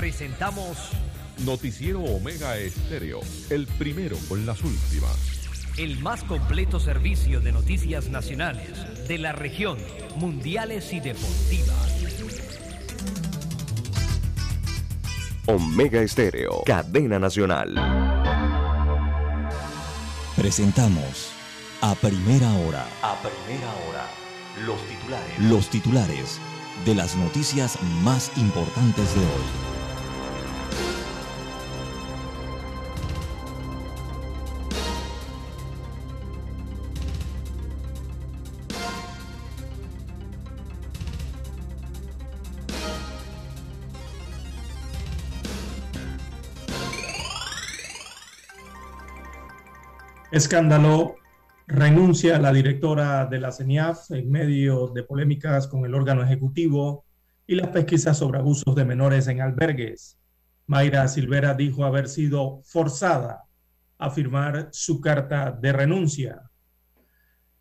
Presentamos Noticiero Omega Estéreo, el primero con las últimas. el más completo servicio de noticias nacionales, de la región, mundiales y deportivas. Omega Estéreo, cadena nacional. Presentamos a primera hora A primera hora, los titulares. los titulares de las noticias más importantes de hoy. Escándalo renuncia la directora de la CENIAF en medio de polémicas con el órgano ejecutivo y las pesquisas sobre abusos de menores en albergues. Mayra Silvera dijo haber sido forzada a firmar su carta de renuncia.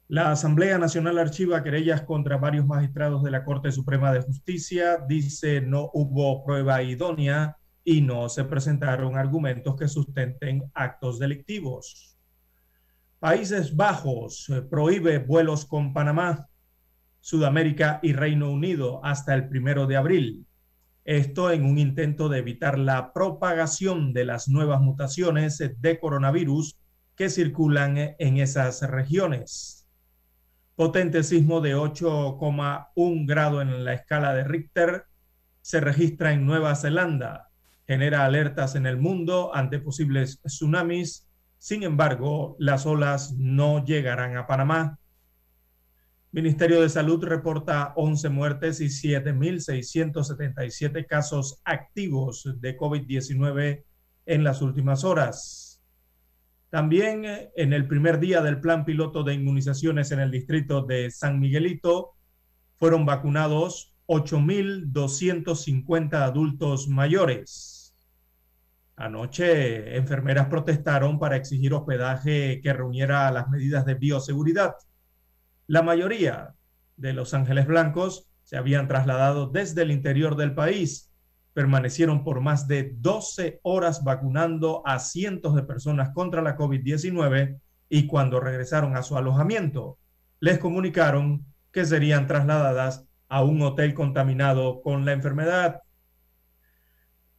La Asamblea Nacional archiva querellas contra varios magistrados de la Corte Suprema de Justicia. Dice no hubo prueba idónea y no se presentaron argumentos que sustenten actos delictivos. Países Bajos eh, prohíbe vuelos con Panamá, Sudamérica y Reino Unido hasta el primero de abril. Esto en un intento de evitar la propagación de las nuevas mutaciones de coronavirus que circulan en esas regiones. Potente sismo de 8,1 grado en la escala de Richter se registra en Nueva Zelanda. Genera alertas en el mundo ante posibles tsunamis sin embargo, las olas no llegarán a Panamá. Ministerio de Salud reporta 11 muertes y 7.677 casos activos de COVID-19 en las últimas horas. También eh, en el primer día del plan piloto de inmunizaciones en el distrito de San Miguelito fueron vacunados 8.250 adultos mayores. Anoche, enfermeras protestaron para exigir hospedaje que reuniera las medidas de bioseguridad. La mayoría de los ángeles blancos se habían trasladado desde el interior del país. Permanecieron por más de 12 horas vacunando a cientos de personas contra la COVID-19 y cuando regresaron a su alojamiento, les comunicaron que serían trasladadas a un hotel contaminado con la enfermedad.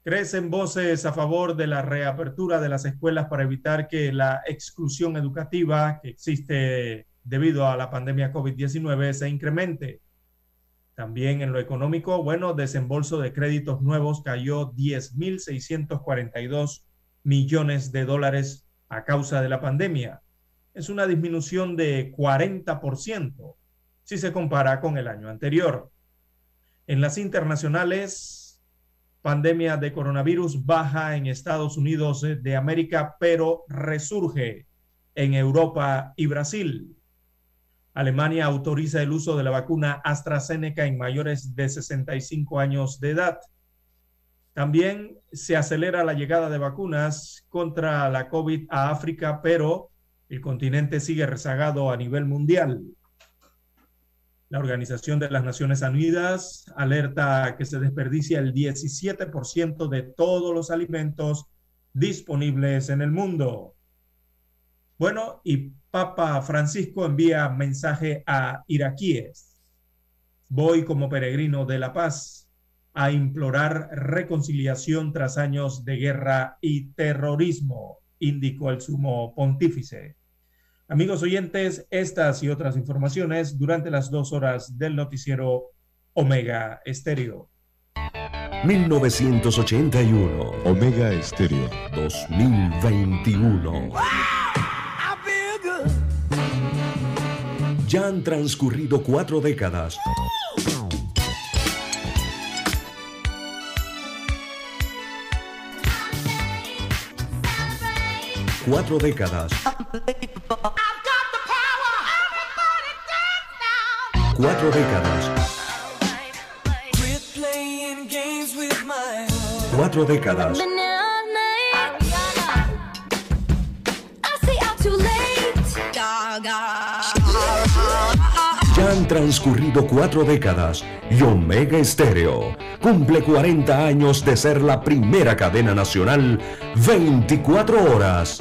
Crecen voces a favor de la reapertura de las escuelas para evitar que la exclusión educativa que existe debido a la pandemia COVID-19 se incremente. También en lo económico, bueno, desembolso de créditos nuevos cayó 10.642 millones de dólares a causa de la pandemia. Es una disminución de 40% si se compara con el año anterior. En las internacionales, pandemia de coronavirus baja en Estados Unidos de América, pero resurge en Europa y Brasil. Alemania autoriza el uso de la vacuna AstraZeneca en mayores de 65 años de edad. También se acelera la llegada de vacunas contra la COVID a África, pero el continente sigue rezagado a nivel mundial. La Organización de las Naciones Unidas alerta que se desperdicia el 17% de todos los alimentos disponibles en el mundo. Bueno, y Papa Francisco envía mensaje a iraquíes. Voy como peregrino de la paz a implorar reconciliación tras años de guerra y terrorismo, indicó el sumo pontífice. Amigos oyentes, estas y otras informaciones durante las dos horas del noticiero Omega Estéreo. 1981, Omega Estéreo. 2021. Ya han transcurrido cuatro décadas. Cuatro décadas. Cuatro décadas. Cuatro décadas. Ya han transcurrido cuatro décadas y Omega Estéreo cumple 40 años de ser la primera cadena nacional 24 horas.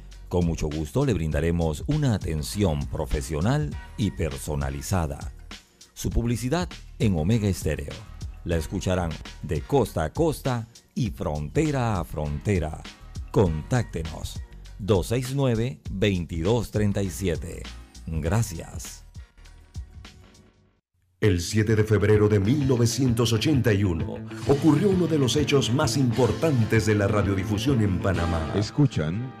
Con mucho gusto le brindaremos una atención profesional y personalizada. Su publicidad en Omega Estéreo. La escucharán de costa a costa y frontera a frontera. Contáctenos 269-2237. Gracias. El 7 de febrero de 1981 ocurrió uno de los hechos más importantes de la radiodifusión en Panamá. Escuchan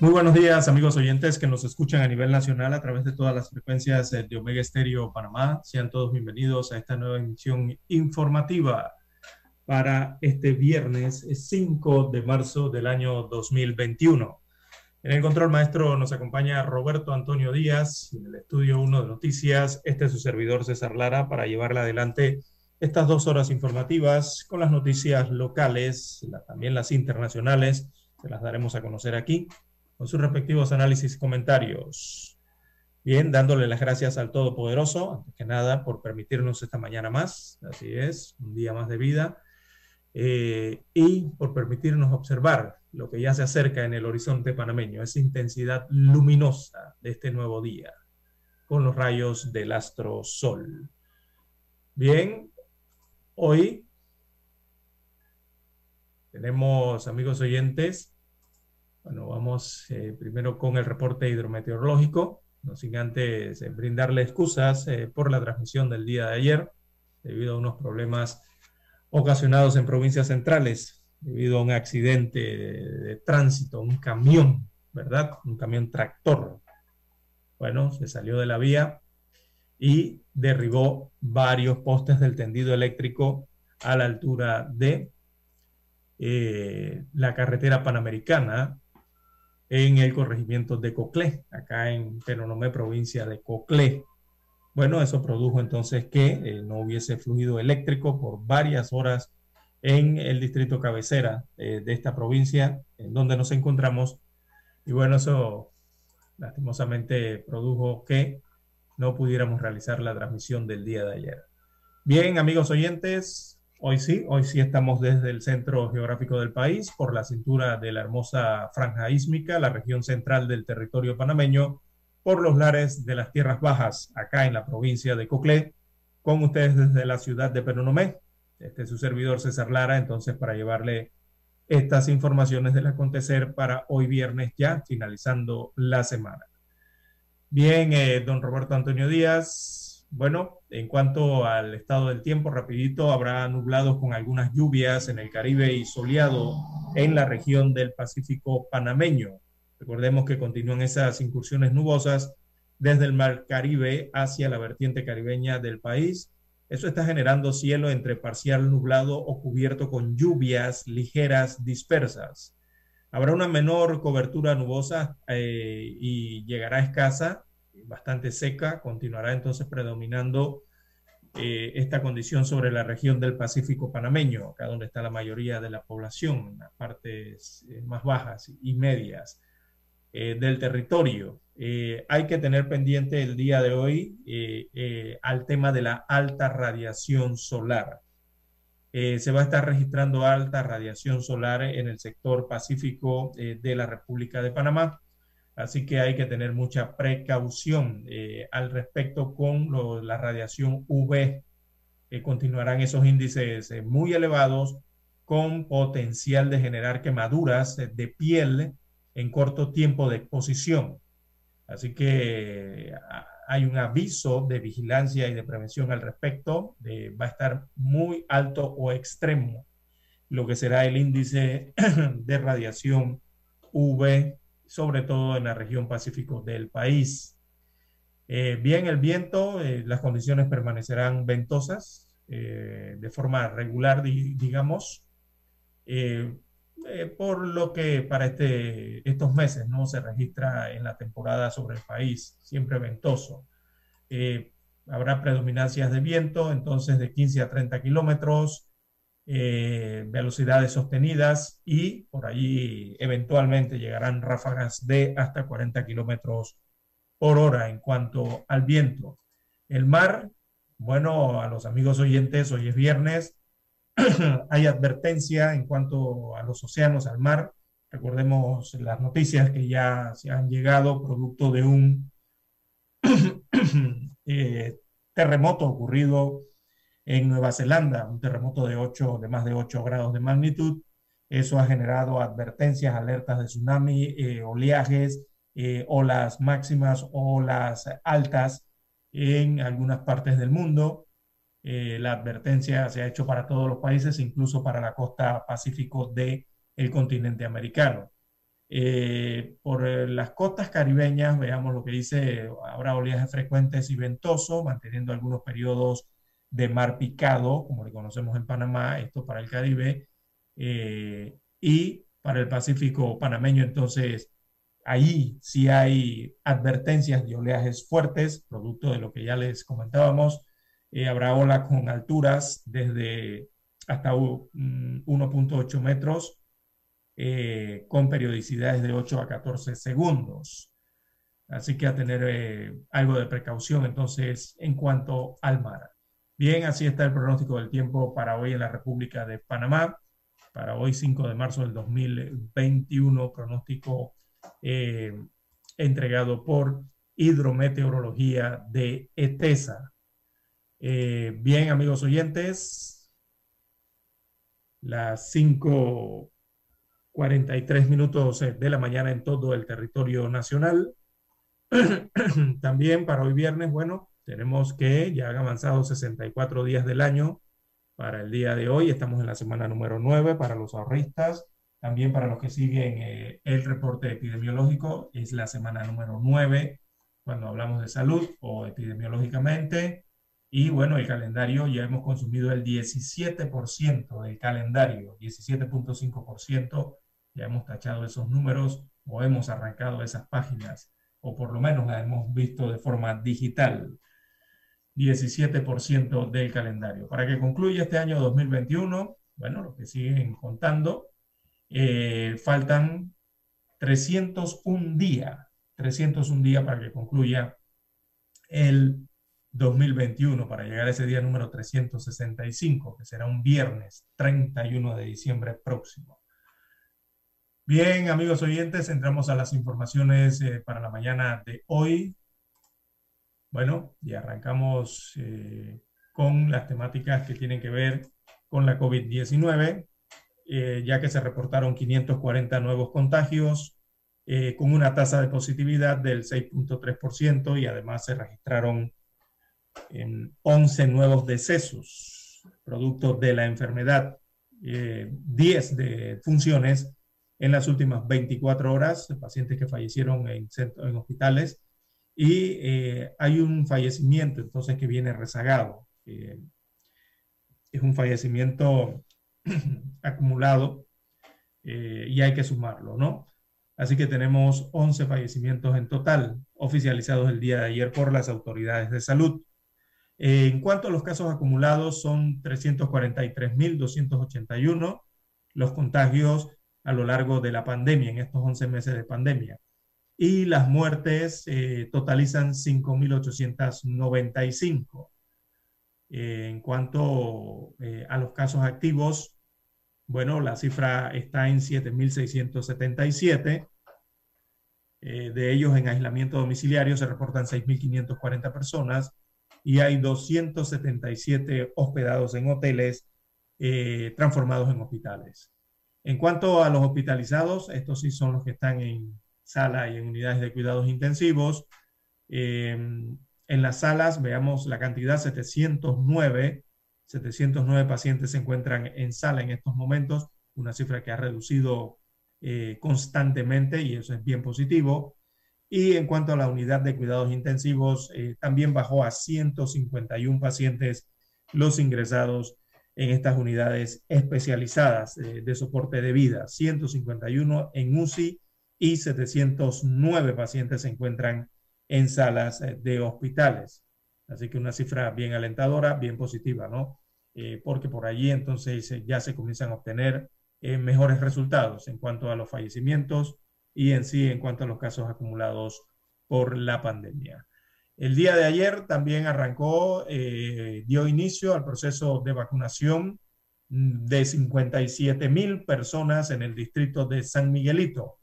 Muy buenos días, amigos oyentes que nos escuchan a nivel nacional a través de todas las frecuencias eh, de Omega Estéreo Panamá. Sean todos bienvenidos a esta nueva emisión informativa para este viernes 5 de marzo del año 2021. En el control maestro nos acompaña Roberto Antonio Díaz, en el estudio 1 de noticias. Este es su servidor César Lara para llevarle adelante estas dos horas informativas con las noticias locales, la, también las internacionales, que las daremos a conocer aquí con sus respectivos análisis y comentarios. Bien, dándole las gracias al Todopoderoso, antes que nada, por permitirnos esta mañana más, así es, un día más de vida, eh, y por permitirnos observar lo que ya se acerca en el horizonte panameño, esa intensidad luminosa de este nuevo día, con los rayos del astro Sol. Bien, hoy tenemos, amigos oyentes, bueno, vamos eh, primero con el reporte hidrometeorológico, no sin antes eh, brindarle excusas eh, por la transmisión del día de ayer, debido a unos problemas ocasionados en provincias centrales, debido a un accidente de, tránsito, un camión, ¿verdad? Un camión tractor. Bueno, se salió de la vía y derribó varios postes del tendido eléctrico a la altura de la carretera panamericana en el corregimiento de Coclé, acá en Penonomé, provincia de Coclé. Bueno, eso produjo entonces que eh, no hubiese fluido eléctrico por varias horas en el distrito cabecera eh, de esta provincia, en donde nos encontramos. Y bueno, eso lastimosamente produjo que no pudiéramos realizar la transmisión del día de ayer. Bien, amigos oyentes, Hoy sí, hoy sí estamos desde el centro geográfico del país, por la cintura de la hermosa franja ísmica, la región central del territorio panameño, por los lares de las tierras bajas, acá en la provincia de Coclé, con ustedes desde la ciudad de Penonomé. Este es su servidor César Lara, entonces para llevarle estas informaciones del acontecer para hoy viernes ya, finalizando la semana. Bien, eh, don Roberto Antonio Díaz, bueno, en cuanto al estado del tiempo, rapidito, habrá nublados con algunas lluvias en el Caribe y soleado en la región del Pacífico panameño. Recordemos que continúan esas incursiones nubosas desde el Mar Caribe hacia la vertiente caribeña del país. Eso está generando cielo entre parcial nublado o cubierto con lluvias ligeras dispersas. Habrá una menor cobertura nubosa eh, y llegará escasa bastante seca, continuará entonces predominando eh, esta condición sobre la región del Pacífico panameño, acá donde está la mayoría de la población, en las partes eh, más bajas y medias eh, del territorio. hay que tener pendiente el día de hoy al tema de la alta radiación solar. se va a estar registrando alta radiación solar en el sector pacífico de la República de Panamá. Así que hay que tener mucha precaución eh, al respecto con la radiación UV. que continuarán esos índices eh, muy elevados con potencial de generar quemaduras eh, de piel en corto tiempo de exposición. Así que hay un aviso de vigilancia y de prevención al respecto. va a estar muy alto o extremo lo que será el índice de radiación UV sobre todo en la región pacífico del país. Eh, bien, el viento, eh, las condiciones permanecerán ventosas eh, de forma regular, digamos, por lo que para este, estos meses no se registra en la temporada sobre el país, siempre ventoso. habrá predominancias de viento, entonces de 15 a 30 kilómetros, eh, velocidades sostenidas y por allí eventualmente llegarán ráfagas de hasta 40 kilómetros por hora en cuanto al viento. El mar, bueno, a los amigos oyentes, hoy es viernes, hay advertencia en cuanto a los océanos, al mar. Recordemos las noticias que ya se han llegado producto de un eh, terremoto ocurrido en Nueva Zelanda, un terremoto de, 8, de más de 8 grados de magnitud. Eso ha generado advertencias, alertas de tsunami, eh, oleajes, eh, olas máximas, olas altas en algunas partes del mundo. Eh, la advertencia se ha hecho para todos los países, incluso para la costa pacífico del el continente americano. por las costas caribeñas, veamos lo que dice, habrá oleajes frecuentes y ventosos, manteniendo algunos periodos de mar picado, como le conocemos en Panamá, esto para el Caribe, eh, y para el Pacífico panameño, entonces ahí sí hay advertencias de oleajes fuertes, producto de lo que ya les comentábamos. Eh, habrá olas con alturas desde hasta 1.8 metros, eh, con periodicidades de 8 a 14 segundos. Así que a tener algo de precaución entonces en cuanto al mar. Bien, así está el pronóstico del tiempo para hoy en la República de Panamá. Para hoy, 5 de marzo del 2021, pronóstico eh, entregado por Hidrometeorología de ETESA. Eh, bien, amigos oyentes, las 5.43 minutos de la mañana en todo el territorio nacional. También para hoy viernes, bueno, tenemos que ya han avanzado 64 días del año para el día de hoy. Estamos en la semana número 9 para los ahorristas. También para los que siguen eh, el reporte epidemiológico es la semana número 9 cuando hablamos de salud o epidemiológicamente. Y bueno, el calendario ya hemos consumido el 17% del calendario, 17.5%. Ya hemos tachado esos números o hemos arrancado esas páginas o por lo menos las hemos visto de forma digital. 17% del calendario. Para que concluya este año 2021, bueno, lo que siguen contando, eh, faltan 301 días, 301 días para que concluya el 2021, para llegar a ese día número 365, que será un viernes 31 de diciembre próximo. Bien, amigos oyentes, entramos a las informaciones eh, para la mañana de hoy. Bueno, y arrancamos eh, con las temáticas que tienen que ver con la COVID-19, eh, ya que se reportaron 540 nuevos contagios eh, con una tasa de positividad del 6.3% y además se registraron 11 nuevos decesos producto de la enfermedad, 10 de funciones en las últimas 24 horas, pacientes que fallecieron en, en hospitales y eh, hay un fallecimiento entonces que viene rezagado. Eh, es un fallecimiento acumulado eh, y hay que sumarlo, ¿no? Así que tenemos 11 fallecimientos en total oficializados el día de ayer por las autoridades de salud. en cuanto a los casos acumulados, son 343.281 los contagios a lo largo de la pandemia, en estos 11 meses de pandemia. Y las muertes eh, totalizan 5.895. Eh, en cuanto eh, a los casos activos, bueno, la cifra está en 7.677. de ellos en aislamiento domiciliario se reportan 6.540 personas y hay 277 hospedados en hoteles eh, transformados en hospitales. En cuanto a los hospitalizados, estos sí son los que están en sala y en unidades de cuidados intensivos. Em, en las salas, veamos la cantidad, 709. 709 pacientes se encuentran en sala en estos momentos, una cifra que ha reducido eh, constantemente y eso es bien positivo. Y en cuanto a la unidad de cuidados intensivos, eh, también bajó a 151 pacientes los ingresados en estas unidades especializadas eh, de soporte de vida, 151 en UCI y 709 pacientes se encuentran en salas eh, de hospitales. Así que una cifra bien alentadora, bien positiva, ¿no? Eh, porque por allí entonces ya se comienzan a obtener mejores resultados en cuanto a los fallecimientos y en sí en cuanto a los casos acumulados por la pandemia. El día de ayer también arrancó, eh, dio inicio al proceso de vacunación de 57 mil personas en el distrito de San Miguelito.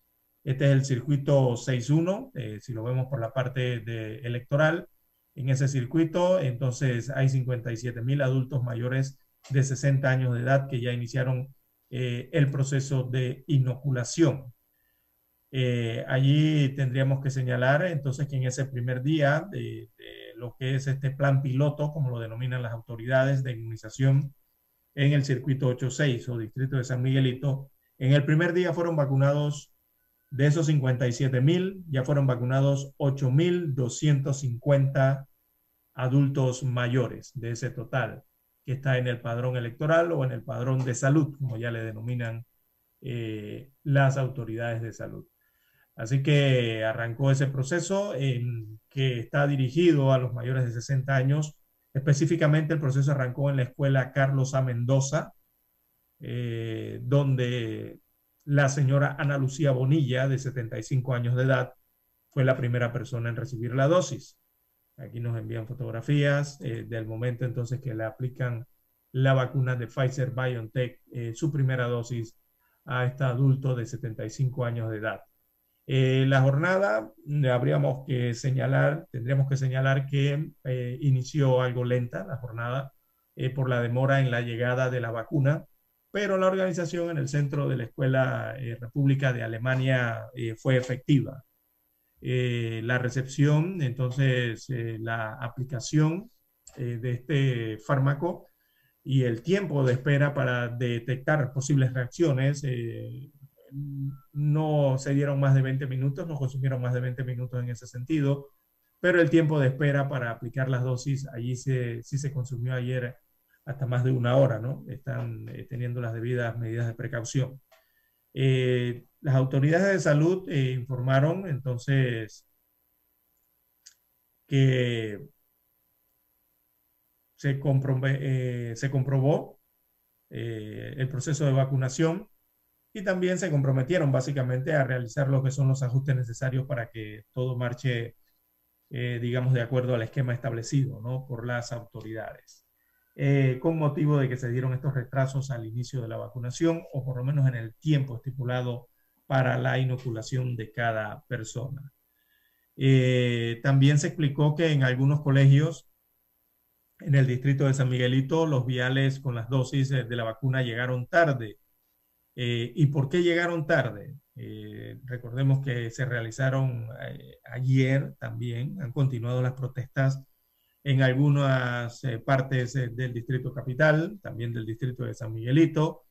Este es el circuito 6.1, eh, si lo vemos por la parte de electoral. En ese circuito, entonces hay 57 mil adultos mayores de 60 años de edad que ya iniciaron eh, el proceso de inoculación. Eh, allí tendríamos que señalar entonces que en ese primer día de, lo que es este plan piloto, como lo denominan las autoridades de inmunización en el circuito 86 o distrito de San Miguelito, en el primer día fueron vacunados de esos 57 mil, ya fueron vacunados 8.250 adultos mayores de ese total que está en el padrón electoral o en el padrón de salud, como ya le denominan eh, las autoridades de salud. Así que arrancó ese proceso que está dirigido a los mayores de 60 años. Específicamente el proceso arrancó en la escuela Carlos A. Mendoza, eh, donde la señora Ana Lucía Bonilla, de 75 años de edad, fue la primera persona en recibir la dosis. Aquí nos envían fotografías eh, del momento entonces que le aplican la vacuna de Pfizer BioNTech, eh, su primera dosis a este adulto de 75 años de edad. Eh, la jornada, mm, habríamos que señalar, tendríamos que señalar que eh, inició algo lenta la jornada por la demora en la llegada de la vacuna, pero la organización en el centro de la Escuela República de Alemania fue efectiva. la recepción, entonces, la aplicación de este fármaco y el tiempo de espera para detectar posibles reacciones no se dieron más de 20 minutos, no consumieron más de 20 minutos en ese sentido, pero el tiempo de espera para aplicar las dosis, allí sí se consumió ayer hasta más de una hora, ¿no? Están eh, teniendo las debidas medidas de precaución. Eh, las autoridades de salud eh, informaron entonces que se, se comprobó el proceso de vacunación y también se comprometieron básicamente a realizar lo que son los ajustes necesarios para que todo marche, digamos, de acuerdo al esquema establecido ¿no? por las autoridades. Eh, con motivo de que se dieron estos retrasos al inicio de la vacunación o por lo menos en el tiempo estipulado para la inoculación de cada persona. Eh, también se explicó que en algunos colegios en el distrito de San Miguelito los viales con las dosis de la vacuna llegaron tarde eh, ¿Y por qué llegaron tarde? Eh, recordemos que se realizaron eh, ayer también, han continuado las protestas en algunas partes del distrito capital, también del distrito de San Miguelito,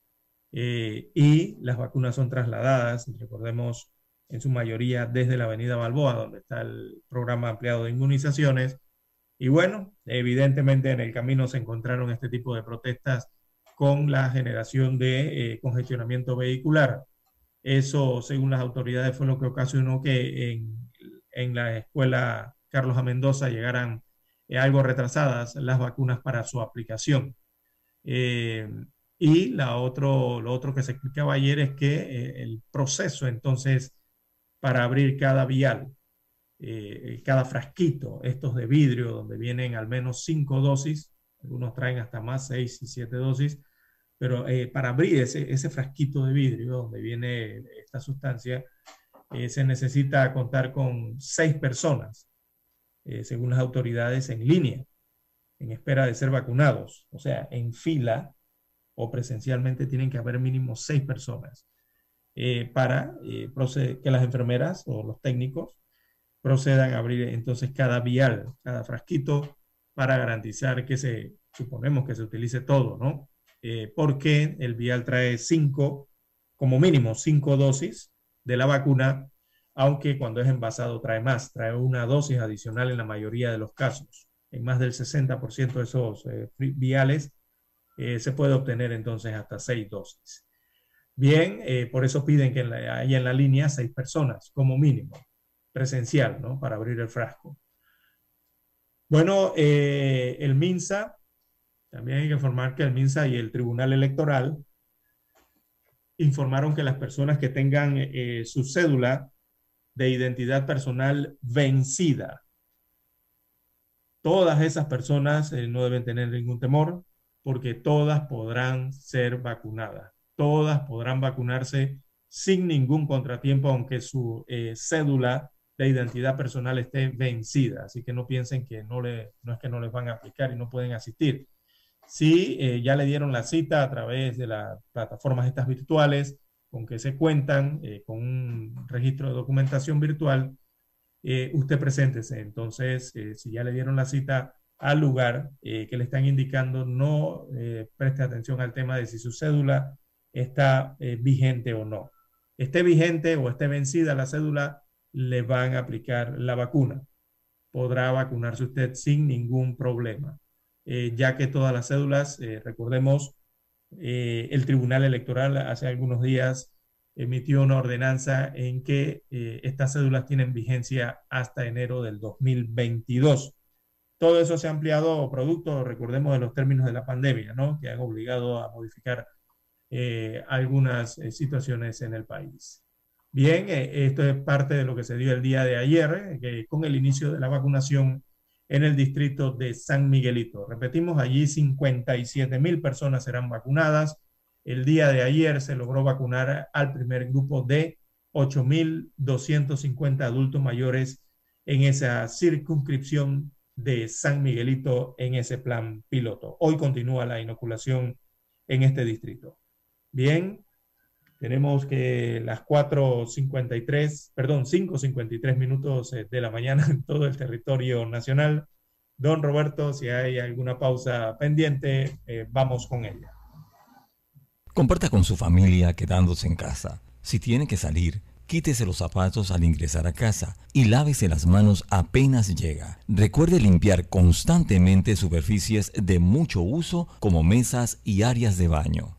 y las vacunas son trasladadas, recordemos, en su mayoría desde la avenida Balboa, donde está el programa ampliado de inmunizaciones. Y bueno, evidentemente en el camino se encontraron este tipo de protestas con la generación de eh, congestionamiento vehicular. Eso, según las autoridades, fue lo que ocasionó que en, en la escuela Carlos A. Mendoza llegaran algo retrasadas las vacunas para su aplicación. y la otro, lo otro que se explicaba ayer es que el proceso entonces para abrir cada vial, cada frasquito, estos de vidrio donde vienen al menos cinco dosis, algunos traen hasta más seis y siete dosis, pero eh, para abrir ese, ese, frasquito de vidrio donde viene esta sustancia, eh, se necesita contar con seis personas, eh, según las autoridades, en línea, en espera de ser vacunados. O sea, en fila o presencialmente tienen que haber mínimo seis personas para que las enfermeras o los técnicos procedan a abrir entonces cada vial, cada frasquito, para garantizar que se, suponemos que se utilice todo, ¿no? Eh, porque el vial trae cinco, como mínimo cinco dosis de la vacuna, aunque cuando es envasado trae más, trae una dosis adicional en la mayoría de los casos. En más del 60% de esos eh, viales eh, se puede obtener entonces hasta seis dosis. Bien, por eso piden que haya en la línea seis personas como mínimo, presencial, ¿no? Para abrir el frasco. Bueno, el MINSA también hay que informar que el MINSA y el Tribunal Electoral informaron que las personas que tengan eh, su cédula de identidad personal vencida, todas esas personas eh, no deben tener ningún temor porque todas podrán ser vacunadas. Todas podrán vacunarse sin ningún contratiempo, aunque su eh, cédula de identidad personal esté vencida. Así que no piensen que no, le, no es que no les van a aplicar y no pueden asistir. Si eh, ya le dieron la cita a través de las plataformas estas virtuales, con que se cuentan eh, con un registro de documentación virtual, eh, usted preséntese. Entonces, si ya le dieron la cita al lugar que le están indicando, no preste atención al tema de si su cédula está vigente o no. Esté vigente o esté vencida la cédula, le van a aplicar la vacuna. Podrá vacunarse usted sin ningún problema. Eh, ya que todas las cédulas, eh, recordemos, eh, el Tribunal Electoral hace algunos días emitió una ordenanza en que estas cédulas tienen vigencia hasta enero del 2022. Todo eso se ha ampliado producto, recordemos, de los términos de la pandemia, ¿no? que han obligado a modificar algunas situaciones en el país. Bien, esto es parte de lo que se dio el día de ayer, que con el inicio de la vacunación en el distrito de San Miguelito. Repetimos, allí 57 mil personas serán vacunadas. El día de ayer se logró vacunar al primer grupo de 8.250 adultos mayores en esa circunscripción de San Miguelito en ese plan piloto. Hoy continúa la inoculación en este distrito. Bien, tenemos que las 4.53, perdón, 5.53 minutos eh, de la mañana en todo el territorio nacional. Don Roberto, si hay alguna pausa pendiente, eh, vamos con ella. Comparta con su familia quedándose en casa. Si tiene que salir, quítese los zapatos al ingresar a casa y lávese las manos apenas llega. Recuerde limpiar constantemente superficies de mucho uso como mesas y áreas de baño.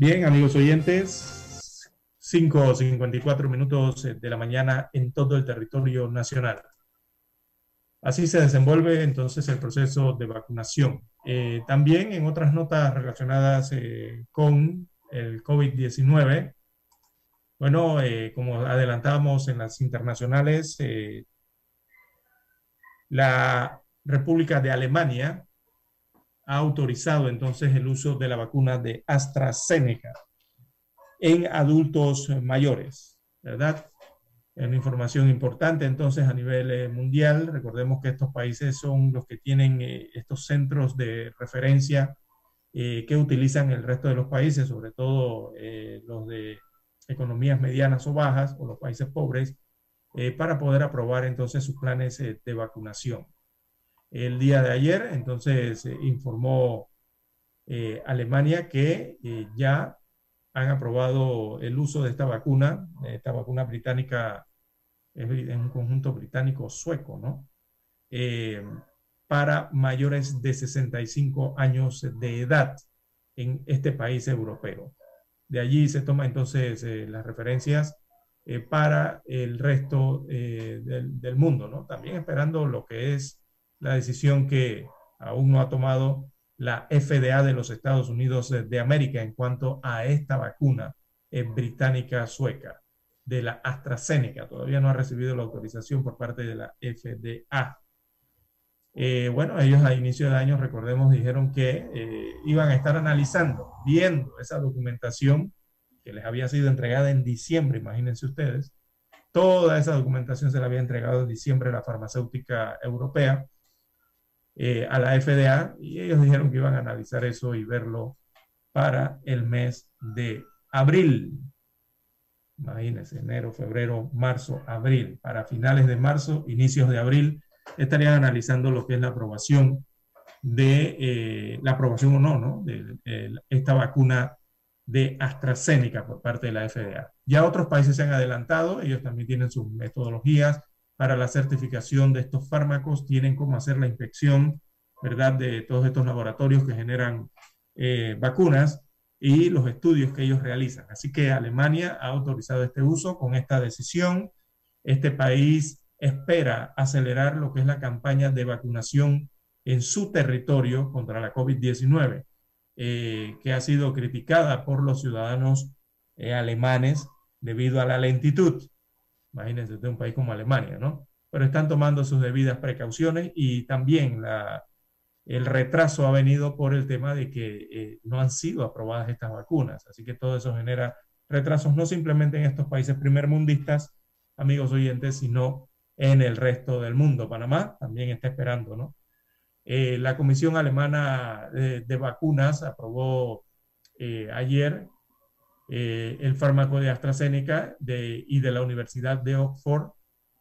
Bien, amigos oyentes, 5.54 minutos de la mañana en todo el territorio nacional. Así se desenvuelve entonces el proceso de vacunación. Eh, también en otras notas relacionadas eh, con el COVID-19, bueno, eh, como adelantábamos en las internacionales, la República de Alemania ha autorizado entonces el uso de la vacuna de AstraZeneca en adultos mayores, ¿verdad? una información importante entonces a nivel eh, mundial. Recordemos que estos países son los que tienen eh, estos centros de referencia eh, que utilizan el resto de los países, sobre todo los de economías medianas o bajas o los países pobres, para poder aprobar entonces sus planes de vacunación. El día de ayer entonces informó Alemania que ya han aprobado el uso de esta vacuna, esta vacuna británica es un conjunto británico-sueco, ¿no? Eh, para mayores de 65 años de edad en este país europeo. De allí se toma entonces eh, las referencias eh, para el resto del, del, mundo, ¿no? También esperando lo que es la decisión que aún no ha tomado la FDA de los Estados Unidos de América en cuanto a esta vacuna británica sueca de la AstraZeneca. Todavía no ha recibido la autorización por parte de la FDA. Eh, bueno, ellos a inicio de año, recordemos, dijeron que eh, iban a estar analizando, viendo esa documentación que les había sido entregada en diciembre, imagínense ustedes. Toda esa documentación se la había entregado en diciembre la farmacéutica europea eh, a la FDA y ellos dijeron que iban a analizar eso y verlo para el mes de abril. Imagínense, enero, febrero, marzo, abril. Para finales de marzo, inicios de abril, estarían analizando lo que es la aprobación de eh, la aprobación o no, ¿no? De, esta vacuna de AstraZeneca por parte de la FDA. Ya otros países se han adelantado, ellos también tienen sus metodologías para la certificación de estos fármacos, tienen cómo hacer la inspección, ¿verdad?, de todos estos laboratorios que generan eh, vacunas y los estudios que ellos realizan. Así que Alemania ha autorizado este uso con esta decisión. Este país espera acelerar lo que es la campaña de vacunación en su territorio contra la COVID-19, eh, que ha sido criticada por los ciudadanos eh, alemanes debido a la lentitud. Imagínense de un país como Alemania, ¿no? Pero están tomando sus debidas precauciones y también la, el retraso ha venido por el tema de que eh, no han sido aprobadas estas vacunas. Así que todo eso genera retrasos no simplemente en estos países primermundistas, amigos oyentes, sino en el resto del mundo. Panamá también está esperando, ¿no? Eh, la Comisión Alemana de, Vacunas aprobó eh, ayer el fármaco de AstraZeneca y de la Universidad de Oxford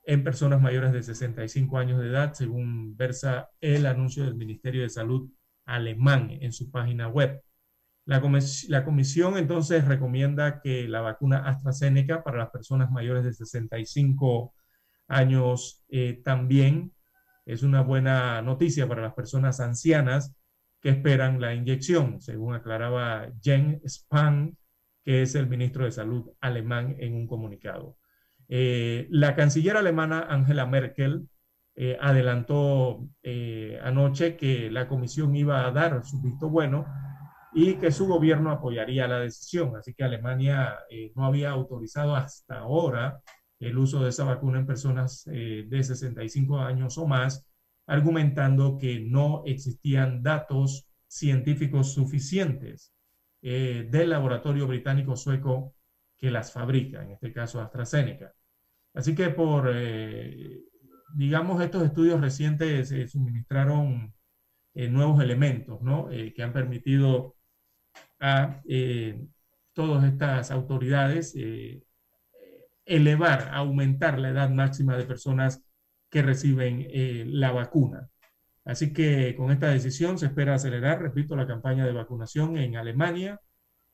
en personas mayores de 65 años de edad, según versa el anuncio del Ministerio de Salud alemán en su página web. La, comisión entonces recomienda que la vacuna AstraZeneca para las personas mayores de 65 años eh, también es una buena noticia para las personas ancianas que esperan la inyección, según aclaraba Jens Spahn, que es el ministro de Salud alemán en un comunicado. Eh, la canciller alemana Angela Merkel eh, adelantó eh, anoche que la comisión iba a dar su visto bueno y que su gobierno apoyaría la decisión. Así que Alemania no había autorizado hasta ahora el uso de esa vacuna en personas de 65 años o más, argumentando que no existían datos científicos suficientes del laboratorio británico sueco que las fabrica, en este caso AstraZeneca. Así que por, eh, digamos, estos estudios recientes se suministraron eh, nuevos elementos, ¿no? Eh, que han permitido a todas estas autoridades elevar, aumentar la edad máxima de personas que reciben la vacuna. Así que con esta decisión se espera acelerar, repito, la campaña de vacunación en Alemania,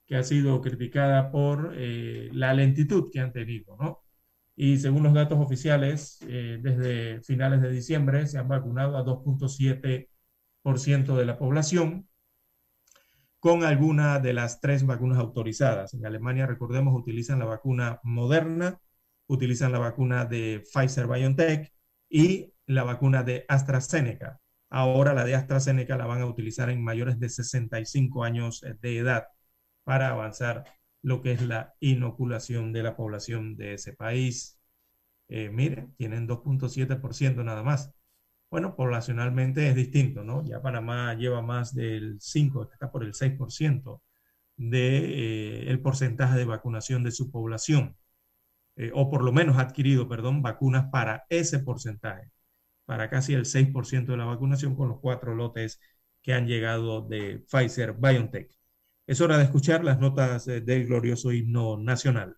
que ha sido criticada por la lentitud que han tenido, ¿no? y según los datos oficiales, eh, desde finales de diciembre se han vacunado a 2.7% de la población con alguna de las tres vacunas autorizadas. En Alemania, recordemos, utilizan la vacuna Moderna, utilizan la vacuna de Pfizer BioNTech y la vacuna de AstraZeneca. Ahora la de AstraZeneca la van a utilizar en mayores de 65 años de edad para avanzar lo que es la inoculación de la población de ese país. Eh, miren, tienen 2.7% nada más. Bueno, poblacionalmente es distinto, ¿no? Ya Panamá lleva más del 5, está por el 6% del de, eh, porcentaje de vacunación de su población. eh, o por lo menos ha adquirido, perdón, vacunas para ese porcentaje, para casi el 6% de la vacunación con los cuatro lotes que han llegado de Pfizer BioNTech. Es hora de escuchar las notas eh, del glorioso himno nacional.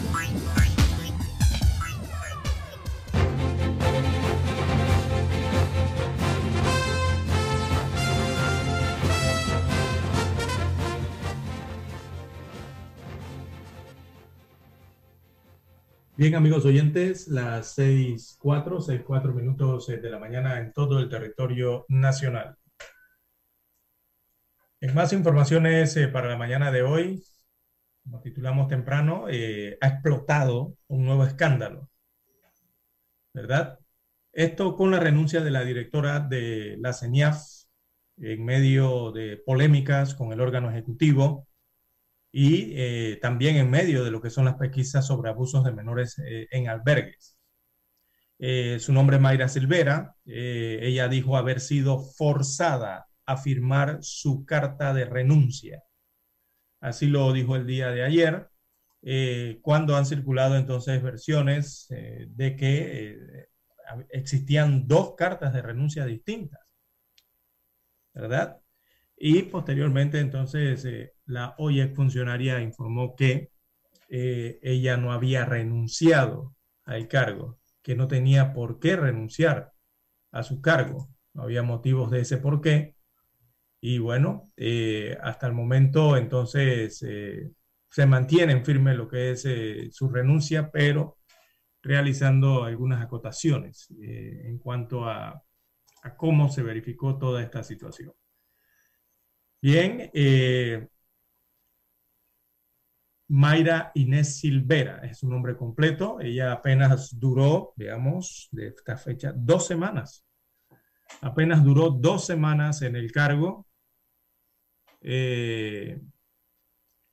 Bien, amigos oyentes, las 6.4, 6.4 minutos eh, de la mañana en todo el territorio nacional. En más informaciones eh, para la mañana de hoy, como titulamos temprano, eh, ha explotado un nuevo escándalo, ¿verdad? Esto con la renuncia de la directora de la CENIAF en medio de polémicas con el órgano ejecutivo y eh, también en medio de lo que son las pesquisas sobre abusos de menores eh, en albergues. Eh, su nombre es Mayra Silvera. ella dijo haber sido forzada a firmar su carta de renuncia. Así lo dijo el día de ayer, cuando han circulado entonces versiones de que existían dos cartas de renuncia distintas. ¿Verdad? Y posteriormente entonces la hoy funcionaria informó que eh, ella no había renunciado al cargo, que no tenía por qué renunciar a su cargo. no había motivos de ese por qué. Y bueno, eh, hasta el momento entonces eh, se mantiene firme lo que es su renuncia, pero realizando algunas acotaciones en cuanto a, a, cómo se verificó toda esta situación. Bien, Mayra Inés Silvera es su nombre completo. Ella apenas duró, digamos, de esta fecha, dos semanas. Apenas duró dos semanas en el cargo eh,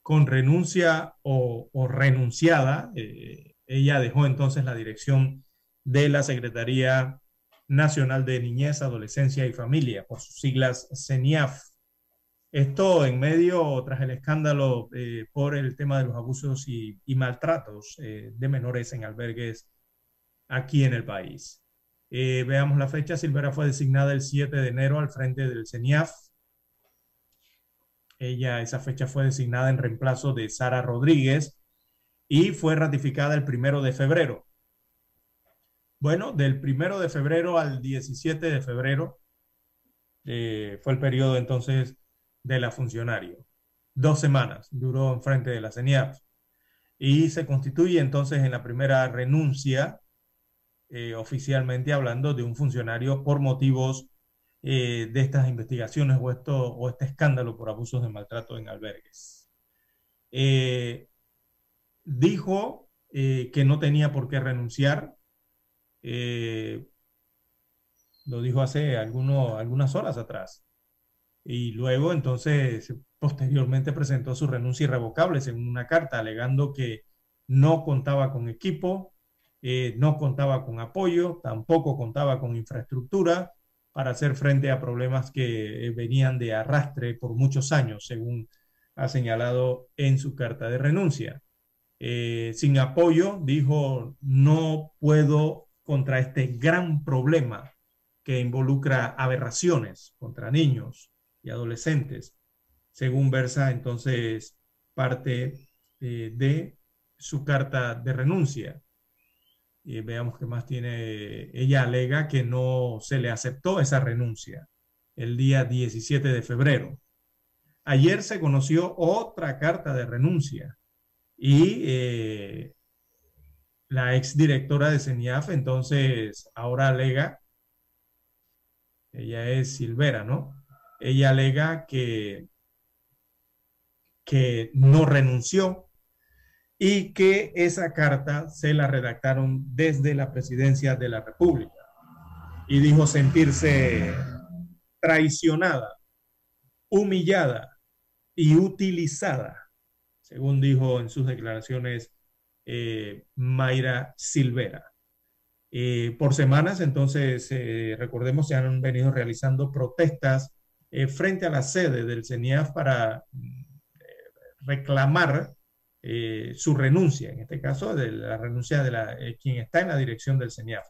con renuncia o, renunciada, eh, ella dejó entonces la dirección de la Secretaría Nacional de Niñez, Adolescencia y Familia, por sus siglas CENIAF. Esto en medio, tras el escándalo eh, por el tema de los abusos y, maltratos de menores en albergues aquí en el país. veamos la fecha. Silvera fue designada el 7 de enero al frente del CENIAF ella, esa fecha fue designada en reemplazo de Sara Rodríguez y fue ratificada el primero de febrero. Bueno, del primero de febrero al 17 de febrero eh, fue el periodo entonces de la funcionario. Dos semanas duró en frente de la CENIAF y se constituye entonces en la primera renuncia, eh, oficialmente hablando, de un funcionario por motivos eh, de estas investigaciones o, esto, o este escándalo por abusos de maltrato en albergues. Eh, dijo que no tenía por qué renunciar. lo dijo hace algunas horas atrás. Y luego, entonces, posteriormente presentó su renuncia irrevocable en una carta alegando que no contaba con equipo, no contaba con apoyo, tampoco contaba con infraestructura, para hacer frente a problemas que eh, venían de arrastre por muchos años, según ha señalado en su carta de renuncia. Eh, sin apoyo, dijo, no puedo contra este gran problema que involucra aberraciones contra niños y adolescentes, según versa entonces parte eh, de su carta de renuncia veamos qué más tiene. Ella alega que no se le aceptó esa renuncia el día 17 de febrero. Ayer se conoció otra carta de renuncia y eh, la exdirectora de CENIAF entonces ahora alega, ella es Silvera, ¿no? Ella alega que, que no renunció y que esa carta se la redactaron desde la presidencia de la República. Y dijo sentirse traicionada, humillada y utilizada, según dijo en sus declaraciones eh, Mayra Silvera. Eh, por semanas, entonces, eh, recordemos, se han venido realizando protestas frente a la sede del CENIAF para reclamar eh, su renuncia, en este caso de la renuncia de la, eh, quien está en la dirección del CENIAF,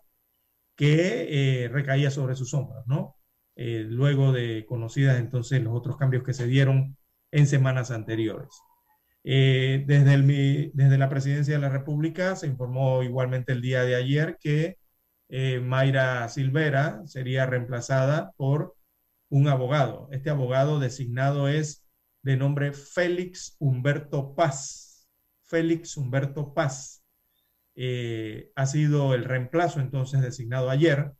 que eh, recaía sobre sus hombros, ¿no? luego de conocidas entonces los otros cambios que se dieron en semanas anteriores. desde, desde la presidencia de la República se informó igualmente el día de ayer que Mayra Silvera sería reemplazada por un abogado. Este abogado designado es de nombre Félix Humberto Paz Félix Humberto Paz. Eh, ha sido el reemplazo entonces designado ayer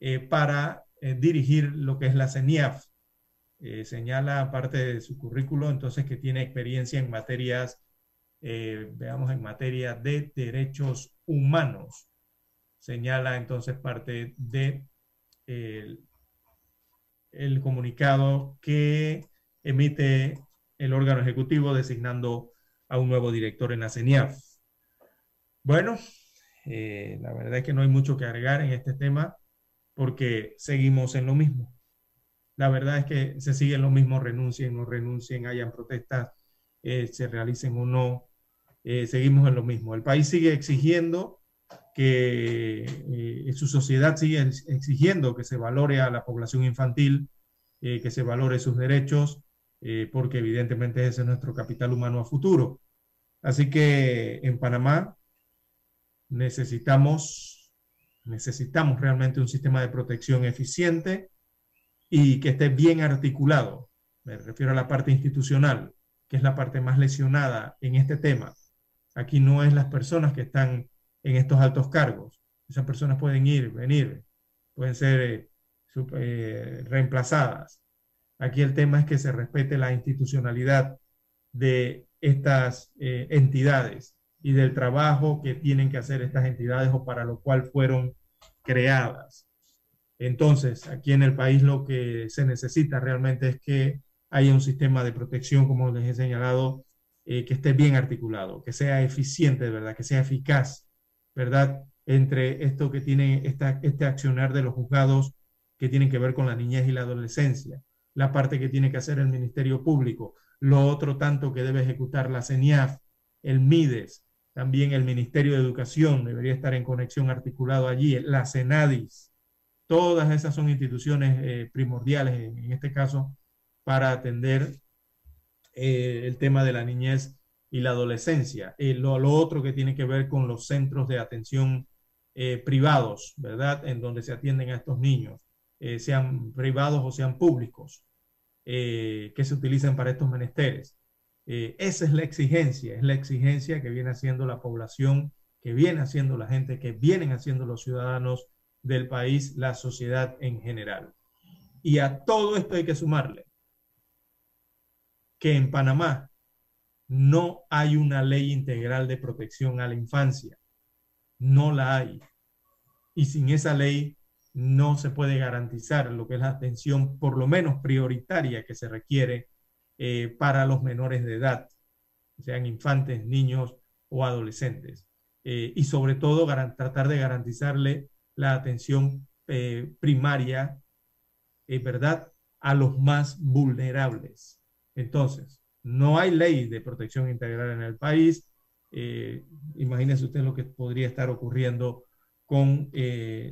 eh, para eh, dirigir lo que es la CENIAF. señala parte de su currículo entonces que tiene experiencia en materias, veamos, en materia de derechos humanos. Señala entonces parte de el comunicado que emite el órgano ejecutivo designando a un nuevo director en la CENIAF. Bueno, eh, la verdad es que no hay mucho que agregar en este tema porque seguimos en lo mismo. La verdad es que se siguen lo mismo, renuncien no renuncien, hayan protestas, eh, se realicen o no, eh, seguimos en lo mismo. El país sigue exigiendo que su sociedad sigue exigiendo que se valore a la población infantil, que se valore sus derechos, eh, porque evidentemente ese es nuestro capital humano a futuro. Así que en Panamá necesitamos, necesitamos realmente un sistema de protección eficiente y que esté bien articulado. Me refiero a la parte institucional, que es la parte más lesionada en este tema. Aquí no es las personas que están en estos altos cargos. Esas personas pueden ir, venir, pueden ser eh, eh, reemplazadas. Aquí el tema es que se respete la institucionalidad de estas eh, entidades y del trabajo que tienen que hacer estas entidades o para lo cual fueron creadas. Entonces, aquí en el país lo que se necesita realmente es que haya un sistema de protección, como les he señalado, que esté bien articulado, que sea eficiente, de verdad, que sea eficaz, ¿verdad? Entre esto que tiene esta, este accionar de los juzgados que tienen que ver con la niñez y la adolescencia, la parte que tiene que hacer el Ministerio Público, lo otro tanto que debe ejecutar la CENIAF, el MIDES, también el Ministerio de Educación debería estar en conexión articulado allí, la CENADIS. Todas esas son instituciones eh, primordiales, en, este caso, para atender eh, el tema de la niñez y la adolescencia. Eh, lo, lo, otro que tiene que ver con los centros de atención privados, ¿verdad? En donde se atienden a estos niños, sean privados o sean públicos, que se utilizan para estos menesteres. Eh, esa es la exigencia, es la exigencia que viene haciendo la población, que viene haciendo la gente, que vienen haciendo los ciudadanos del país, la sociedad en general. Y a todo esto hay que sumarle que en Panamá no hay una ley integral de protección a la infancia. No la hay. Y sin esa ley no se puede garantizar lo que es la atención, por lo menos prioritaria, que se requiere eh, para los menores de edad, sean infantes, niños o adolescentes. Eh, y sobre todo tratar de garantizarle la atención eh, primaria, ¿verdad?, a los más vulnerables. Entonces, no hay ley de protección integral en el país. imagínense usted lo que podría estar ocurriendo con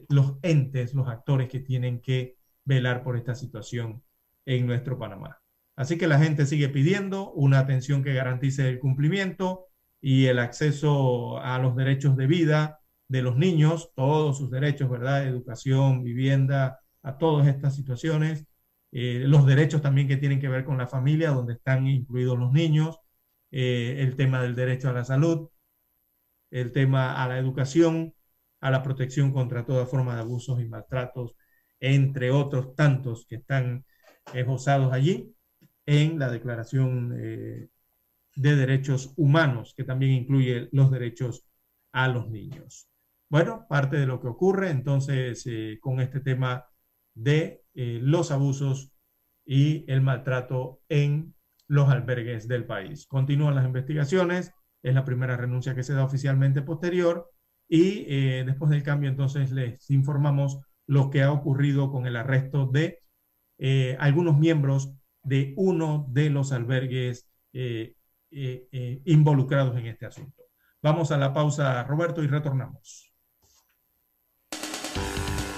los entes, los actores que tienen que velar por esta situación en nuestro Panamá. Así que la gente sigue pidiendo una atención que garantice el cumplimiento y el acceso a los derechos de vida de los niños, todos sus derechos, ¿verdad? Educación, vivienda, a todas estas situaciones. Eh, los derechos también que tienen que ver con la familia, donde están incluidos los niños, eh, el tema del derecho a la salud, el tema a la educación, a la protección contra toda forma de abusos y maltratos, entre otros tantos que están esbozados allí en la Declaración eh, de Derechos Humanos, que también incluye los derechos a los niños. Bueno, parte de lo que ocurre entonces eh, con este tema de eh, los abusos y el maltrato en los albergues del país. Continúan las investigaciones, es la primera renuncia que se da oficialmente posterior y después del cambio entonces les informamos lo que ha ocurrido con el arresto de algunos miembros de uno de los albergues eh, eh, eh, involucrados en este asunto. Vamos a la pausa, Roberto, y retornamos.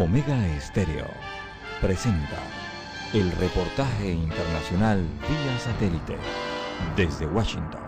Omega Estéreo presenta el reportaje internacional vía satélite desde Washington.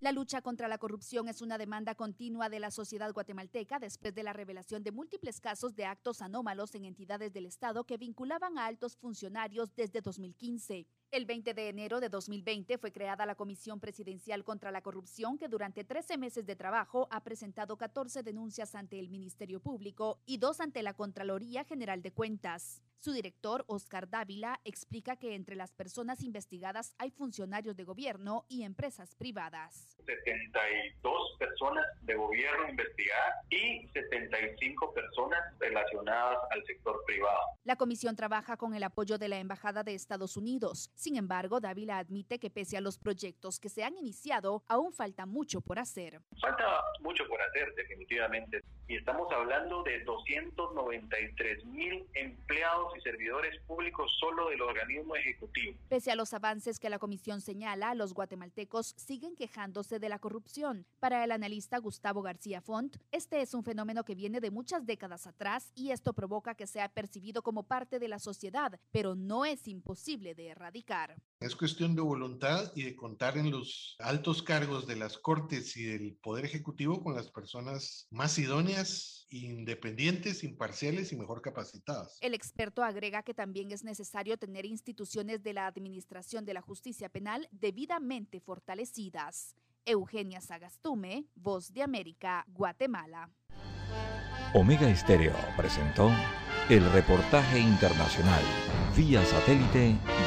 La lucha contra la corrupción es una demanda continua de la sociedad guatemalteca después de la revelación de múltiples casos de actos anómalos en entidades del Estado que vinculaban a altos funcionarios desde 2015. El 20 de enero de 2020 fue creada la Comisión Presidencial contra la Corrupción que durante 13 meses de trabajo ha presentado 14 denuncias ante el Ministerio Público y dos ante la Contraloría General de Cuentas. Su director, Oscar Dávila, explica que entre las personas investigadas hay funcionarios de gobierno y empresas privadas. 72 personas de gobierno investigadas y 75 personas relacionadas al sector privado. La comisión trabaja con el apoyo de la Embajada de Estados Unidos. Sin embargo, Dávila admite que pese a los proyectos que se han iniciado, aún falta mucho por hacer. Falta mucho por hacer, definitivamente y estamos hablando de 293 mil empleados y servidores públicos solo del organismo ejecutivo. Pese a los avances que la comisión señala, los guatemaltecos siguen quejándose de la corrupción. Para el analista Gustavo García Font, este es un fenómeno que viene de muchas décadas atrás y esto provoca que sea percibido como parte de la sociedad, pero no es imposible de erradicar. Es cuestión de voluntad y de contar en los altos cargos de las cortes y del Poder Ejecutivo con las personas más idóneas, independientes, imparciales y mejor capacitadas. El experto agrega que también es necesario tener instituciones de la Administración de la Justicia Penal debidamente fortalecidas. Eugenia Sagastume, Voz de América, Guatemala. Omega Estéreo presentó el reportaje internacional vía satélite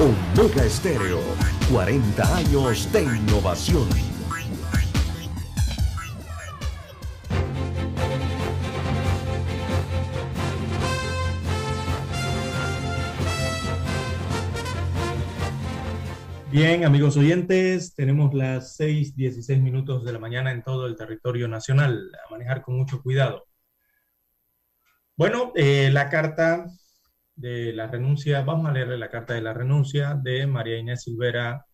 Omega Estéreo. 40 años de innovación. Bien, amigos oyentes, tenemos las 6:16 minutos de la mañana en todo el territorio nacional, a manejar con mucho cuidado. Bueno, eh, la carta de la renuncia, vamos a leerle la carta de la renuncia de María Inés Silvera,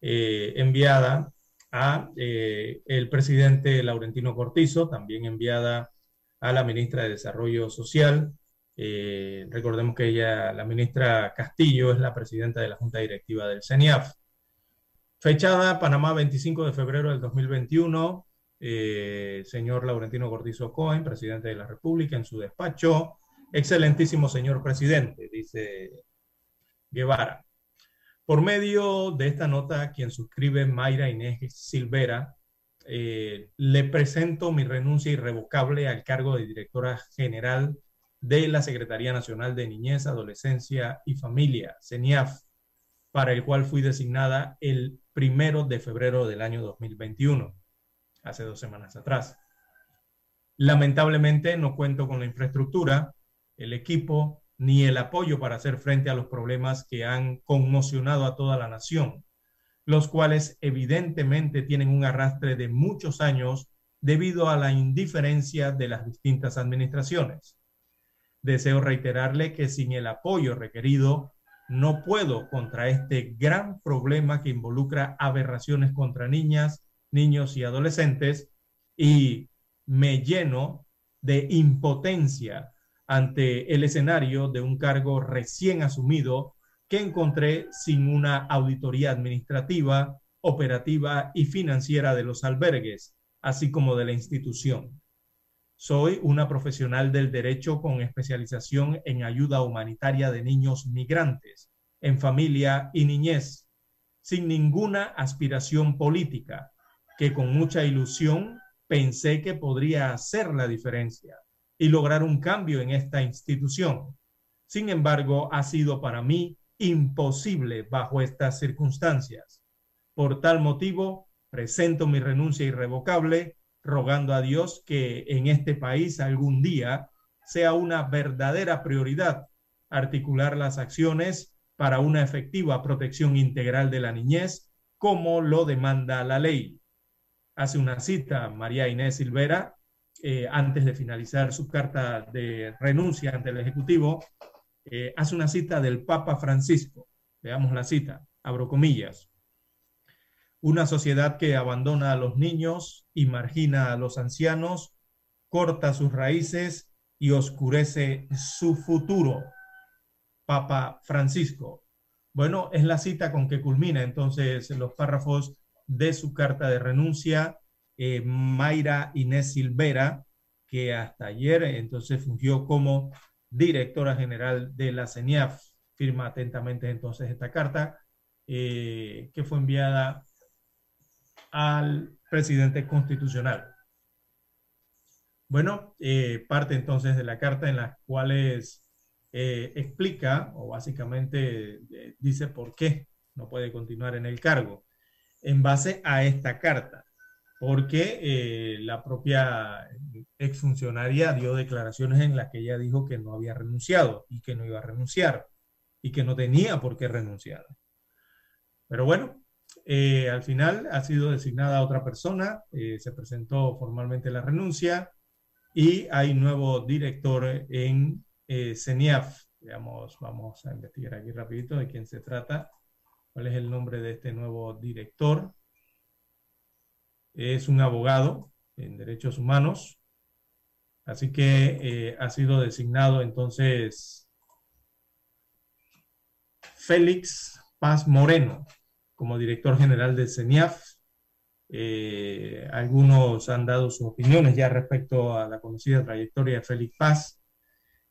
eh, enviada a eh, el presidente Laurentino Cortizo, también enviada a la ministra de Desarrollo Social. recordemos que ella, la ministra Castillo, es la presidenta de la Junta Directiva del CENIAF. Fechada Panamá 25 de febrero del 2021, eh, señor Laurentino Cortizo Cohen, presidente de la República, en su despacho. Excelentísimo señor presidente, dice Guevara. Por medio de esta nota, quien suscribe Mayra Inés Silvera, eh, le presento mi renuncia irrevocable al cargo de directora general de la Secretaría Nacional de Niñez, Adolescencia y Familia, CENIAF, para el cual fui designada el primero de febrero del año 2021, hace dos semanas atrás. Lamentablemente no cuento con la infraestructura, el equipo ni el apoyo para hacer frente a los problemas que han conmocionado a toda la nación, los cuales evidentemente tienen un arrastre de muchos años debido a la indiferencia de las distintas administraciones. Deseo reiterarle que sin el apoyo requerido no puedo contra este gran problema que involucra aberraciones contra niñas, niños y adolescentes y me lleno de impotencia ante el escenario de un cargo recién asumido que encontré sin una auditoría administrativa, operativa y financiera de los albergues, así como de la institución. Soy una profesional del derecho con especialización en ayuda humanitaria de niños migrantes, en familia y niñez, sin ninguna aspiración política, que con mucha ilusión pensé que podría hacer la diferencia y lograr un cambio en esta institución. Sin embargo, ha sido para mí imposible bajo estas circunstancias. Por tal motivo, presento mi renuncia irrevocable rogando a Dios que en este país algún día sea una verdadera prioridad articular las acciones para una efectiva protección integral de la niñez, como lo demanda la ley. Hace una cita María Inés Silvera, eh, antes de finalizar su carta de renuncia ante el Ejecutivo, eh, hace una cita del Papa Francisco. Veamos la cita, abro comillas una sociedad que abandona a los niños y margina a los ancianos, corta sus raíces y oscurece su futuro. Papa Francisco. Bueno, es la cita con que culmina entonces los párrafos de su carta de renuncia, eh, Mayra Inés Silvera, que hasta ayer entonces fungió como directora general de la CENIAF. Firma atentamente entonces esta carta eh, que fue enviada al presidente constitucional. Bueno, eh, parte entonces de la carta en las cuales eh, explica o básicamente dice por qué no puede continuar en el cargo en base a esta carta, porque eh, la propia exfuncionaria dio declaraciones en las que ella dijo que no había renunciado y que no iba a renunciar y que no tenía por qué renunciar. Pero bueno, al final ha sido designada otra persona, se presentó formalmente la renuncia y hay nuevo director en eh, CENIAF. vamos a investigar aquí rapidito de quién se trata. ¿Cuál es el nombre de este nuevo director? Es un abogado en derechos humanos. Así que eh, ha sido designado entonces Félix Paz Moreno como director general de CENIAF. Eh, algunos han dado sus opiniones ya respecto a la conocida trayectoria de Félix Paz.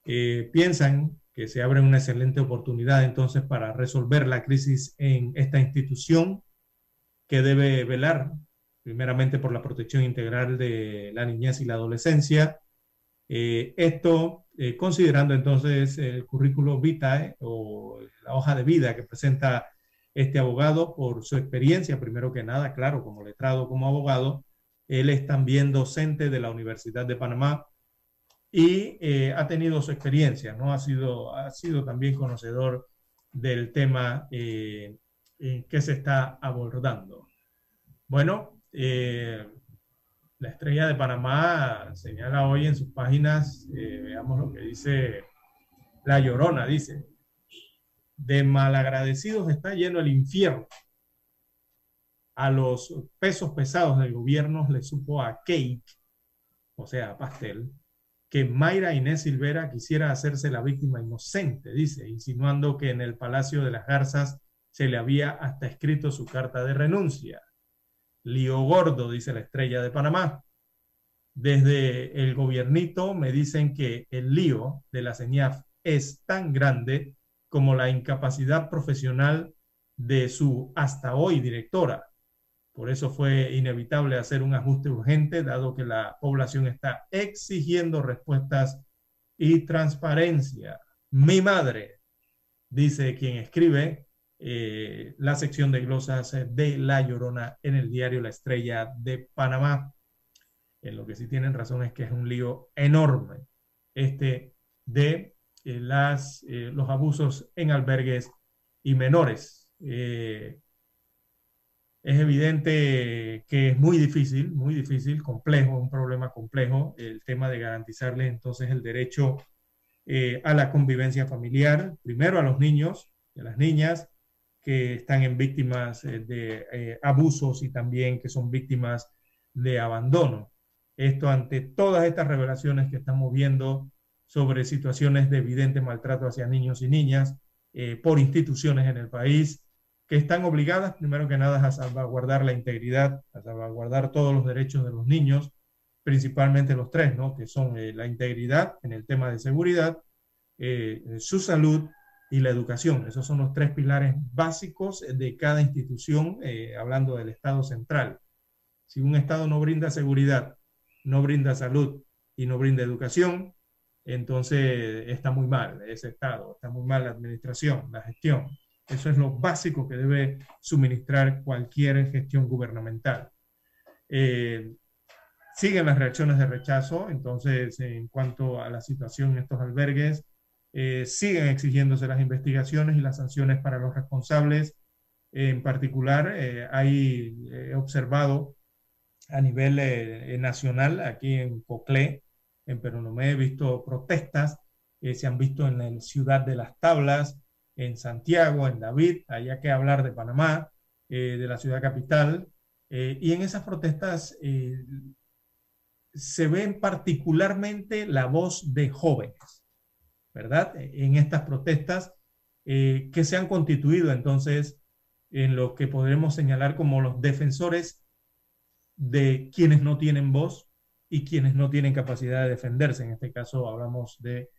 Eh, piensan que se abre una excelente oportunidad entonces para resolver la crisis en esta institución que debe velar primeramente por la protección integral de la niñez y la adolescencia. Eh, esto eh, considerando entonces el currículo vitae o la hoja de vida que presenta este abogado por su experiencia, primero que nada, claro, como letrado, como abogado. Él es también docente de la Universidad de Panamá y eh, ha tenido su experiencia, ¿no? Ha sido, ha sido también conocedor del tema que se está abordando. Bueno, eh, la estrella de Panamá señala hoy en sus páginas, veamos lo que dice La Llorona, dice, de malagradecidos está lleno el infierno. A los pesos pesados del gobierno le supo a cake, o sea, a pastel, que Mayra Inés Silvera quisiera hacerse la víctima inocente, dice, insinuando que en el Palacio de las Garzas se le había hasta escrito su carta de renuncia. Lío gordo, dice la estrella de Panamá. Desde el gobiernito me dicen que el lío de la CENIAF es tan grande como la incapacidad profesional de su hasta hoy directora, por eso fue inevitable hacer un ajuste urgente, dado que la población está exigiendo respuestas y transparencia. Mi madre, dice quien escribe eh, la sección de glosas de La Llorona en el diario La Estrella de Panamá. En lo que sí tienen razón es que es un lío enorme este de eh, las, eh, los abusos en albergues y menores. Es evidente que es muy difícil, muy difícil, complejo, un problema complejo, el tema de garantizarle entonces el derecho a la convivencia familiar, primero a los niños y a las niñas que están en víctimas eh, de eh, abusos y también que son víctimas de abandono. Esto ante todas estas revelaciones que estamos viendo sobre situaciones de evidente maltrato hacia niños y niñas por instituciones en el país, que están obligadas, primero que nada, a salvaguardar la integridad, a salvaguardar todos los derechos de los niños, principalmente los tres, ¿no? que son eh, la integridad en el tema de seguridad, eh, su salud y la educación. Esos son los tres pilares básicos de cada institución, eh, hablando del Estado central. Si un Estado no brinda seguridad, no brinda salud y no brinda educación, entonces está muy mal ese Estado, está muy mal la administración, la gestión. Eso es lo básico que debe suministrar cualquier gestión gubernamental. Eh, siguen las reacciones de rechazo, entonces, en cuanto a la situación en estos albergues, eh, siguen exigiéndose las investigaciones y las sanciones para los responsables. En particular, eh, hay observado a nivel nacional, aquí en Coclé, en Peronomé, he visto protestas, se han visto en la ciudad de Las Tablas, en Santiago, en David, allá que hablar de Panamá, eh, de la ciudad capital, eh, y en esas protestas eh, se ve particularmente la voz de jóvenes, ¿verdad? En estas protestas que se han constituido entonces en lo que podremos señalar como los defensores de quienes no tienen voz y quienes no tienen capacidad de defenderse. En este caso hablamos de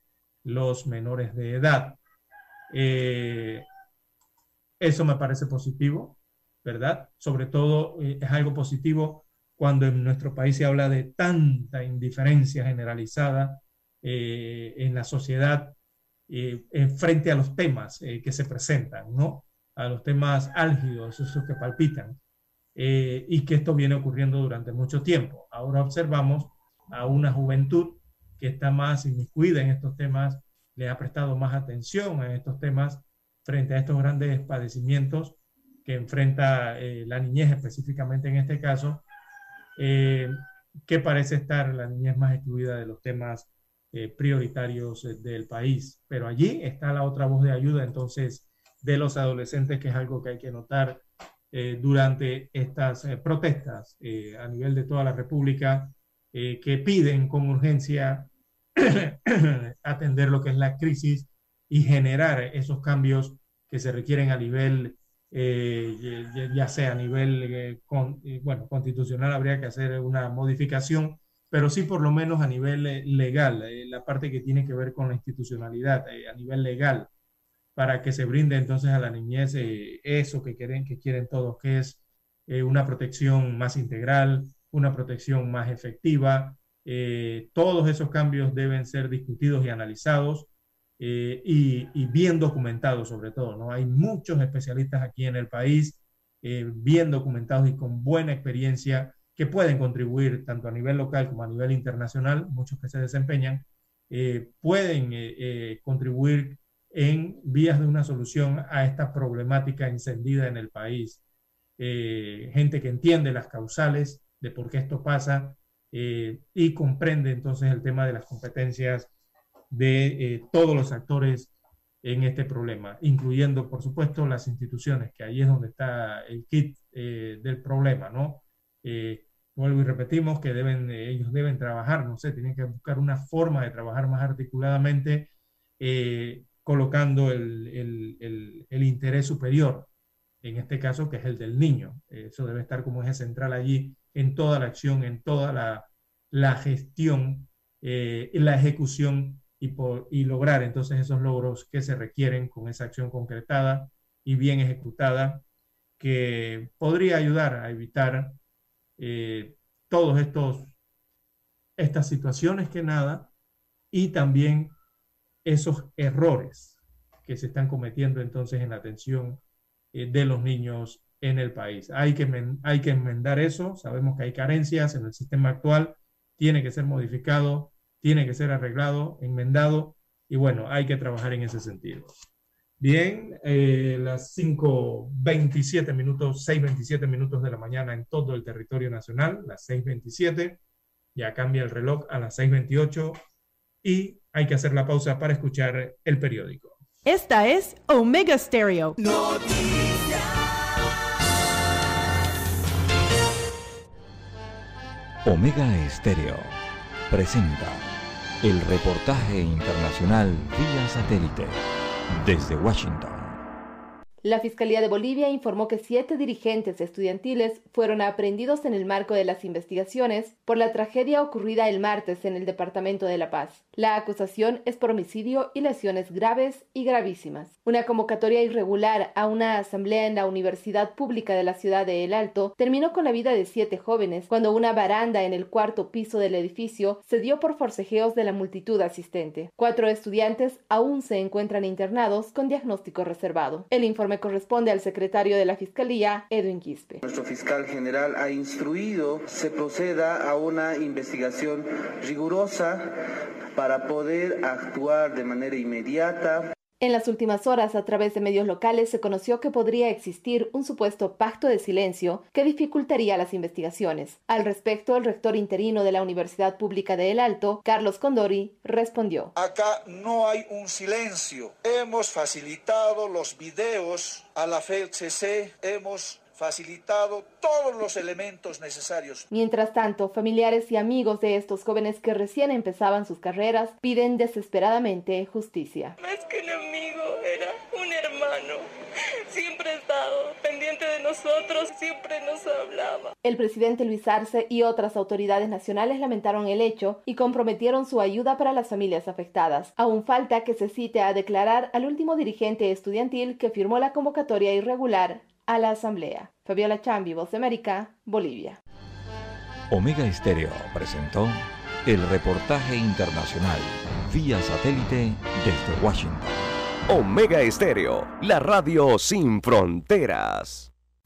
los menores de edad. Eh, eso me parece positivo, ¿verdad? Sobre todo eh, es algo positivo cuando en nuestro país se habla de tanta indiferencia generalizada eh, en la sociedad eh, frente a los temas eh, que se presentan, ¿no? A los temas álgidos, esos que palpitan, eh, y que esto viene ocurriendo durante mucho tiempo. Ahora observamos a una juventud que está más inmiscuida en estos temas, le ha prestado más atención a estos temas frente a estos grandes padecimientos que enfrenta la niñez específicamente en este caso, que parece estar la niñez más excluida de los temas eh, prioritarios eh, del país. Pero allí está la otra voz de ayuda entonces de los adolescentes, que es algo que hay que notar eh, durante estas protestas a nivel de toda la República, que piden con urgencia atender lo que es la crisis y generar esos cambios que se requieren a nivel, ya sea a nivel bueno, constitucional, habría que hacer una modificación pero sí por lo menos a nivel eh, legal, eh, la parte que tiene que ver con la institucionalidad, eh, a nivel legal, para que se brinde entonces a la niñez eso que quieren, que quieren todos, que es una protección más integral, una protección más efectiva. todos esos cambios deben ser discutidos y analizados y, y, bien documentados sobre todo. ¿no? Hay muchos especialistas aquí en el país, bien documentados y con buena experiencia que pueden contribuir tanto a nivel local como a nivel internacional, muchos que se desempeñan, eh, pueden eh, eh, contribuir en vías de una solución a esta problemática encendida en el país. gente que entiende las causales de por qué esto pasa y comprende entonces el tema de las competencias de todos los actores en este problema, incluyendo, por supuesto, las instituciones, que ahí es donde está el kit del problema, ¿no? Vuelvo y repetimos que deben, ellos deben trabajar, no sé, tienen que buscar una forma de trabajar más articuladamente, eh, colocando el, el, el, interés superior, en este caso, que es el del niño. Eso debe estar como eje central allí en toda la acción, en toda la, la gestión, eh, la ejecución y, por, y lograr entonces esos logros que se requieren con esa acción concretada y bien ejecutada, que podría ayudar a evitar eh, todos estos estas situaciones que nada y también esos errores que se están cometiendo entonces en la atención eh, de los niños en el país. Hay que, hay que enmendar eso, sabemos que hay carencias en el sistema actual, tiene que ser modificado, tiene que ser arreglado, enmendado y bueno, hay que trabajar en ese sentido. Bien, eh, las 5.27 minutos, 6.27 minutos de la mañana en todo el territorio nacional, las 6.27, ya cambia el reloj a las 6.28 y hay que hacer la pausa para escuchar el periódico. Esta es Omega Stereo. Omega Estéreo presenta el reportaje internacional vía satélite desde Washington. La Fiscalía de Bolivia informó que siete dirigentes estudiantiles fueron aprendidos en el marco de las investigaciones por la tragedia ocurrida el martes en el Departamento de La Paz. La acusación es por homicidio y lesiones graves y gravísimas. Una convocatoria irregular a una asamblea en la Universidad Pública de la ciudad de El Alto terminó con la vida de siete jóvenes cuando una baranda en el cuarto piso del edificio se dio por forcejeos de la multitud asistente. Cuatro estudiantes aún se encuentran internados con diagnóstico reservado. El informe corresponde al secretario de la Fiscalía, Edwin Quispe. Nuestro fiscal general ha instruido se proceda a una investigación rigurosa para poder actuar de manera inmediata. En las últimas horas, a través de medios locales, se conoció que podría existir un supuesto pacto de silencio que dificultaría las investigaciones. Al respecto, el rector interino de la Universidad Pública de El Alto, Carlos Condori, respondió. Acá no hay un silencio. Hemos facilitado los videos a la FELCC, hemos facilitado todos los elementos necesarios. Mientras tanto, familiares y amigos de estos jóvenes que recién empezaban sus carreras piden desesperadamente justicia. Más que un amigo, era un hermano. Siempre ha estado pendiente de nosotros, siempre nos hablaba. El presidente Luis Arce y otras autoridades nacionales lamentaron el hecho y comprometieron su ayuda para las familias afectadas. Aún falta que se cite a declarar al último dirigente estudiantil que firmó la convocatoria irregular a la Asamblea. Fabiola Chambi, Voz de América, Bolivia. Omega Estéreo presentó el reportaje internacional vía satélite desde Washington. Omega Estéreo, la radio sin fronteras.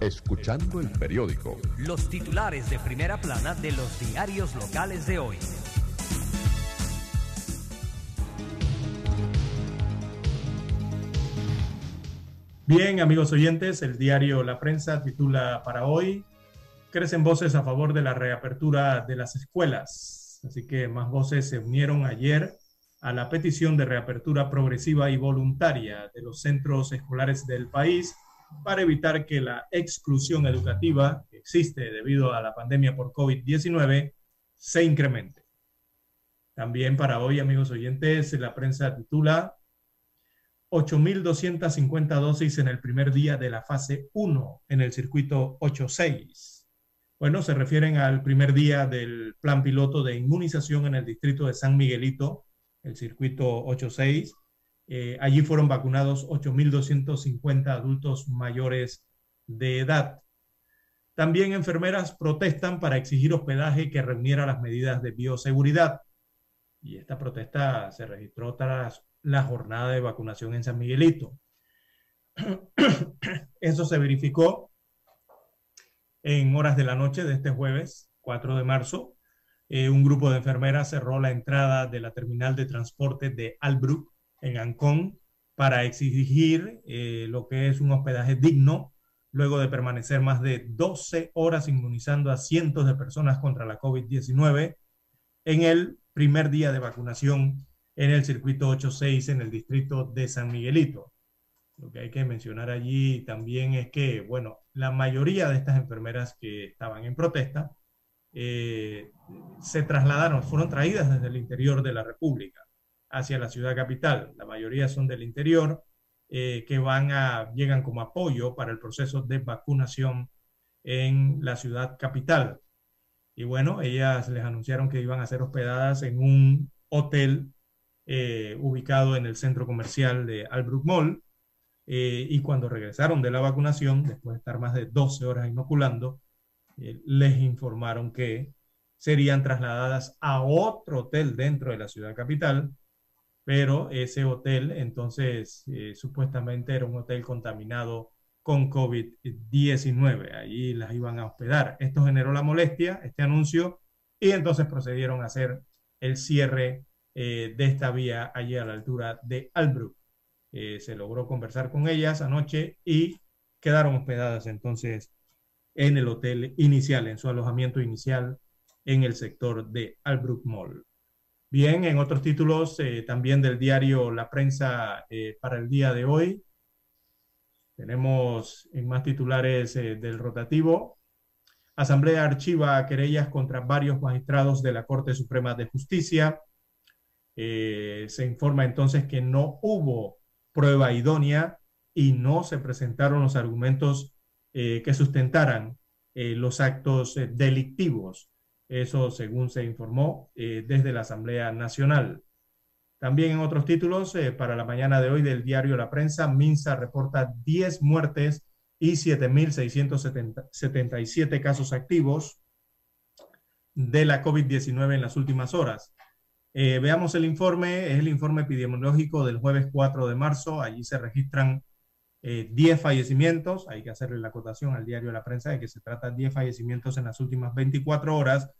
Escuchando el periódico. los titulares de primera plana de los diarios locales de hoy. Bien, amigos oyentes, el diario La Prensa titula para hoy, crecen voces a favor de la reapertura de las escuelas. Así que más voces se unieron ayer a la petición de reapertura progresiva y voluntaria de los centros escolares del país para evitar que la exclusión educativa que existe debido a la pandemia por COVID-19 se incremente. También para hoy, amigos oyentes, la prensa titula 8.250 dosis en el primer día de la fase 1 en el circuito 86. Bueno, se refieren al primer día del plan piloto de inmunización en el distrito de San Miguelito, el circuito 86. Eh, allí fueron vacunados 8.250 adultos mayores de edad. También enfermeras protestan para exigir hospedaje que reuniera las medidas de bioseguridad. Y esta protesta se registró tras la jornada de vacunación en San Miguelito. Eso se verificó en horas de la noche de este jueves, 4 de marzo. Eh, un grupo de enfermeras cerró la entrada de la terminal de transporte de Albrook en Ancón para exigir eh, lo que es un hospedaje digno luego de permanecer más de 12 horas inmunizando a cientos de personas contra la COVID-19 en el primer día de vacunación en el circuito 86 en el distrito de San Miguelito. Lo que hay que mencionar allí también es que, bueno, la mayoría de estas enfermeras que estaban en protesta eh, se trasladaron, fueron traídas desde el interior de la República hacia la ciudad capital. La mayoría son del interior eh, que van a, llegan como apoyo para el proceso de vacunación en la ciudad capital. Y bueno, ellas les anunciaron que iban a ser hospedadas en un hotel eh, ubicado en el centro comercial de Albrook Mall. eh, y cuando regresaron de la vacunación, después de estar más de 12 horas inoculando, les informaron que serían trasladadas a otro hotel dentro de la ciudad capital, pero ese hotel entonces eh, supuestamente era un hotel contaminado con COVID-19. Allí las iban a hospedar. Esto generó la molestia, este anuncio, y entonces procedieron a hacer el cierre eh, de esta vía allí a la altura de Albrook. Eh, se logró conversar con ellas anoche y quedaron hospedadas entonces en el hotel inicial, en su alojamiento inicial en el sector de Albrook Mall. Bien, en otros títulos eh, también del diario La Prensa eh, para el día de hoy, tenemos en más titulares eh, del rotativo. Asamblea archiva querellas contra varios magistrados de la Corte Suprema de Justicia. Se informa entonces que no hubo prueba idónea y no se presentaron los argumentos que sustentaran los actos delictivos. Eso según se informó eh, desde la Asamblea Nacional. También en otros títulos, eh, para la mañana de hoy del diario La Prensa, Minsa reporta 10 muertes y 7.677 casos activos de la COVID-19 en las últimas horas. Eh, veamos el informe, es el informe epidemiológico del jueves 4 de marzo. Allí se registran eh, 10 fallecimientos. Hay que hacerle la acotación al diario La Prensa de que se trata de 10 fallecimientos en las últimas 24 horas,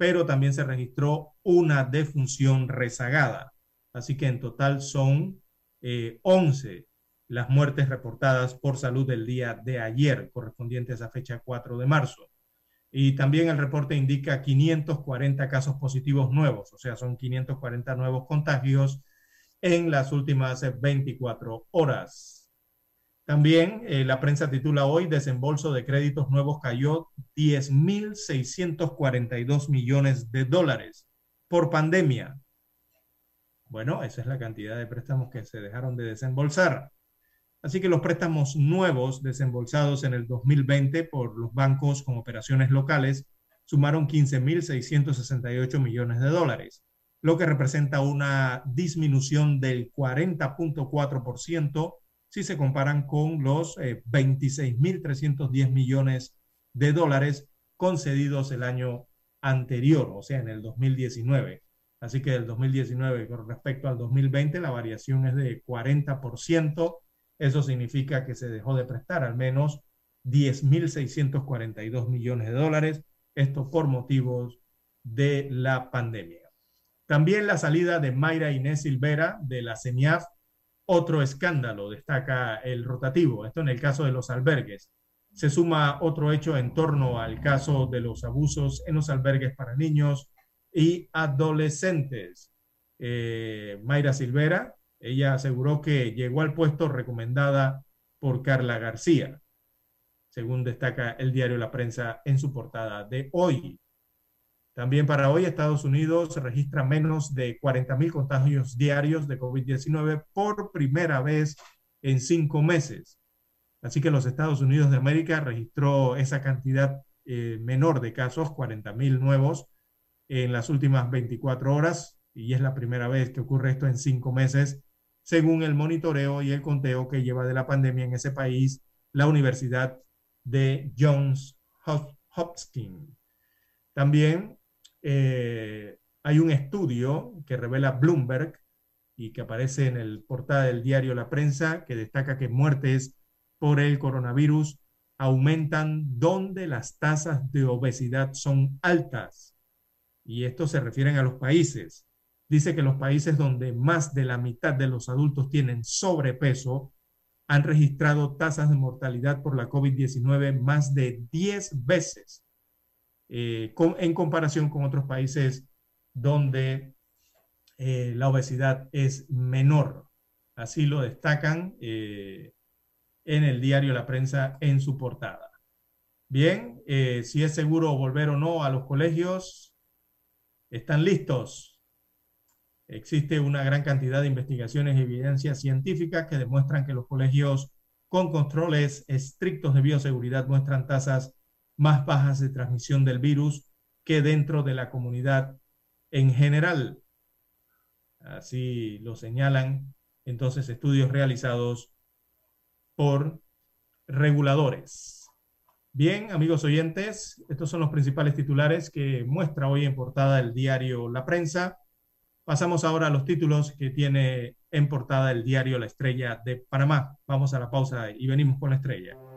pero también se registró una defunción rezagada. Así que en total son eh, 11 las muertes reportadas por salud del día de ayer, correspondiente a fecha 4 de marzo. Y también el reporte indica 540 casos positivos nuevos, o sea, son 540 nuevos contagios en las últimas 24 horas. También eh, la prensa titula hoy, desembolso de créditos nuevos cayó 10.642 millones de dólares por pandemia. Bueno, esa es la cantidad de préstamos que se dejaron de desembolsar. Así que los préstamos nuevos desembolsados en el 2020 por los bancos con operaciones locales sumaron 15.668 millones de dólares, lo que representa una disminución del 40.4% si se comparan con los 26.310 eh, millones de dólares concedidos el año anterior, o sea, en el 2019. Así que del 2019 con respecto al 2020 la variación es de 40%. Eso significa que se dejó de prestar al menos 10.642 millones de dólares, esto por motivos de la pandemia. También la salida de Mayra Inés Silvera de la CENIAF, otro escándalo, destaca el rotativo, esto en el caso de los albergues. Se suma otro hecho en torno al caso de los abusos en los albergues para niños y adolescentes. Eh, Mayra Silvera, ella aseguró que llegó al puesto recomendada por Carla García, según destaca el diario La Prensa en su portada de hoy. También para hoy Estados Unidos registra menos de 40 mil contagios diarios de COVID-19 por primera vez en cinco meses. Así que los Estados Unidos de América registró esa cantidad eh, menor de casos, 40 mil nuevos, en las últimas 24 horas, y es la primera vez que ocurre esto en cinco meses según el monitoreo y el conteo que lleva de la pandemia en ese país la Universidad de Johns Hopkins. También eh, hay un estudio que revela Bloomberg y que aparece en el portada del diario La Prensa que destaca que muertes por el coronavirus aumentan donde las tasas de obesidad son altas. Y esto se refieren a los países dice que los países donde más de la mitad de los adultos tienen sobrepeso han registrado tasas de mortalidad por la COVID-19 más de 10 veces eh, en comparación con otros países donde eh, la obesidad es menor. Así lo destacan eh, en el diario La Prensa en su portada. Bien, si es seguro volver o no a los colegios, ¿están listos? Existe una gran cantidad de investigaciones y evidencias científicas que demuestran que los colegios con controles estrictos de bioseguridad muestran tasas más bajas de transmisión del virus que dentro de la comunidad en general. Así lo señalan entonces estudios realizados por reguladores. Bien, amigos oyentes, estos son los principales titulares que muestra hoy en portada el diario La Prensa. Pasamos ahora a los títulos que tiene en portada el diario La Estrella de Panamá. Vamos a la pausa y venimos con la estrella.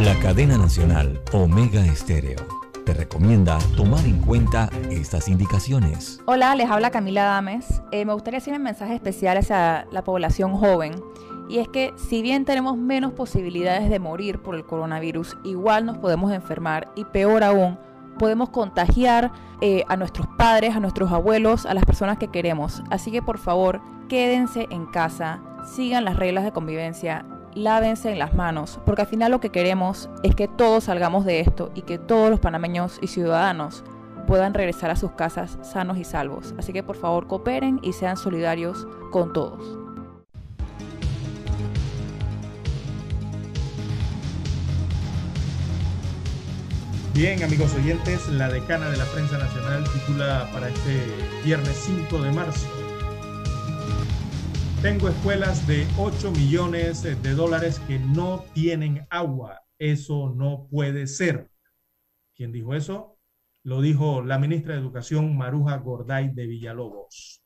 La cadena nacional Omega Estéreo te recomienda tomar en cuenta estas indicaciones. Hola, les habla Camila Dames. Eh, me gustaría hacer un mensaje especial hacia la población joven. Y es que si bien tenemos menos posibilidades de morir por el coronavirus, igual nos podemos enfermar y peor aún, podemos contagiar eh, a nuestros padres, a nuestros abuelos, a las personas que queremos. Así que por favor, quédense en casa, sigan las reglas de convivencia, lávense en las manos, porque al final lo que queremos es que todos salgamos de esto y que todos los panameños y ciudadanos puedan regresar a sus casas sanos y salvos. Así que por favor cooperen y sean solidarios con todos. Bien, amigos oyentes, la decana de la prensa nacional titula para este viernes 5 de marzo. Tengo escuelas de 8 millones de dólares que no tienen agua. Eso no puede ser. ¿Quién dijo eso? Lo dijo la ministra de Educación, Maruja Gorday de Villalobos.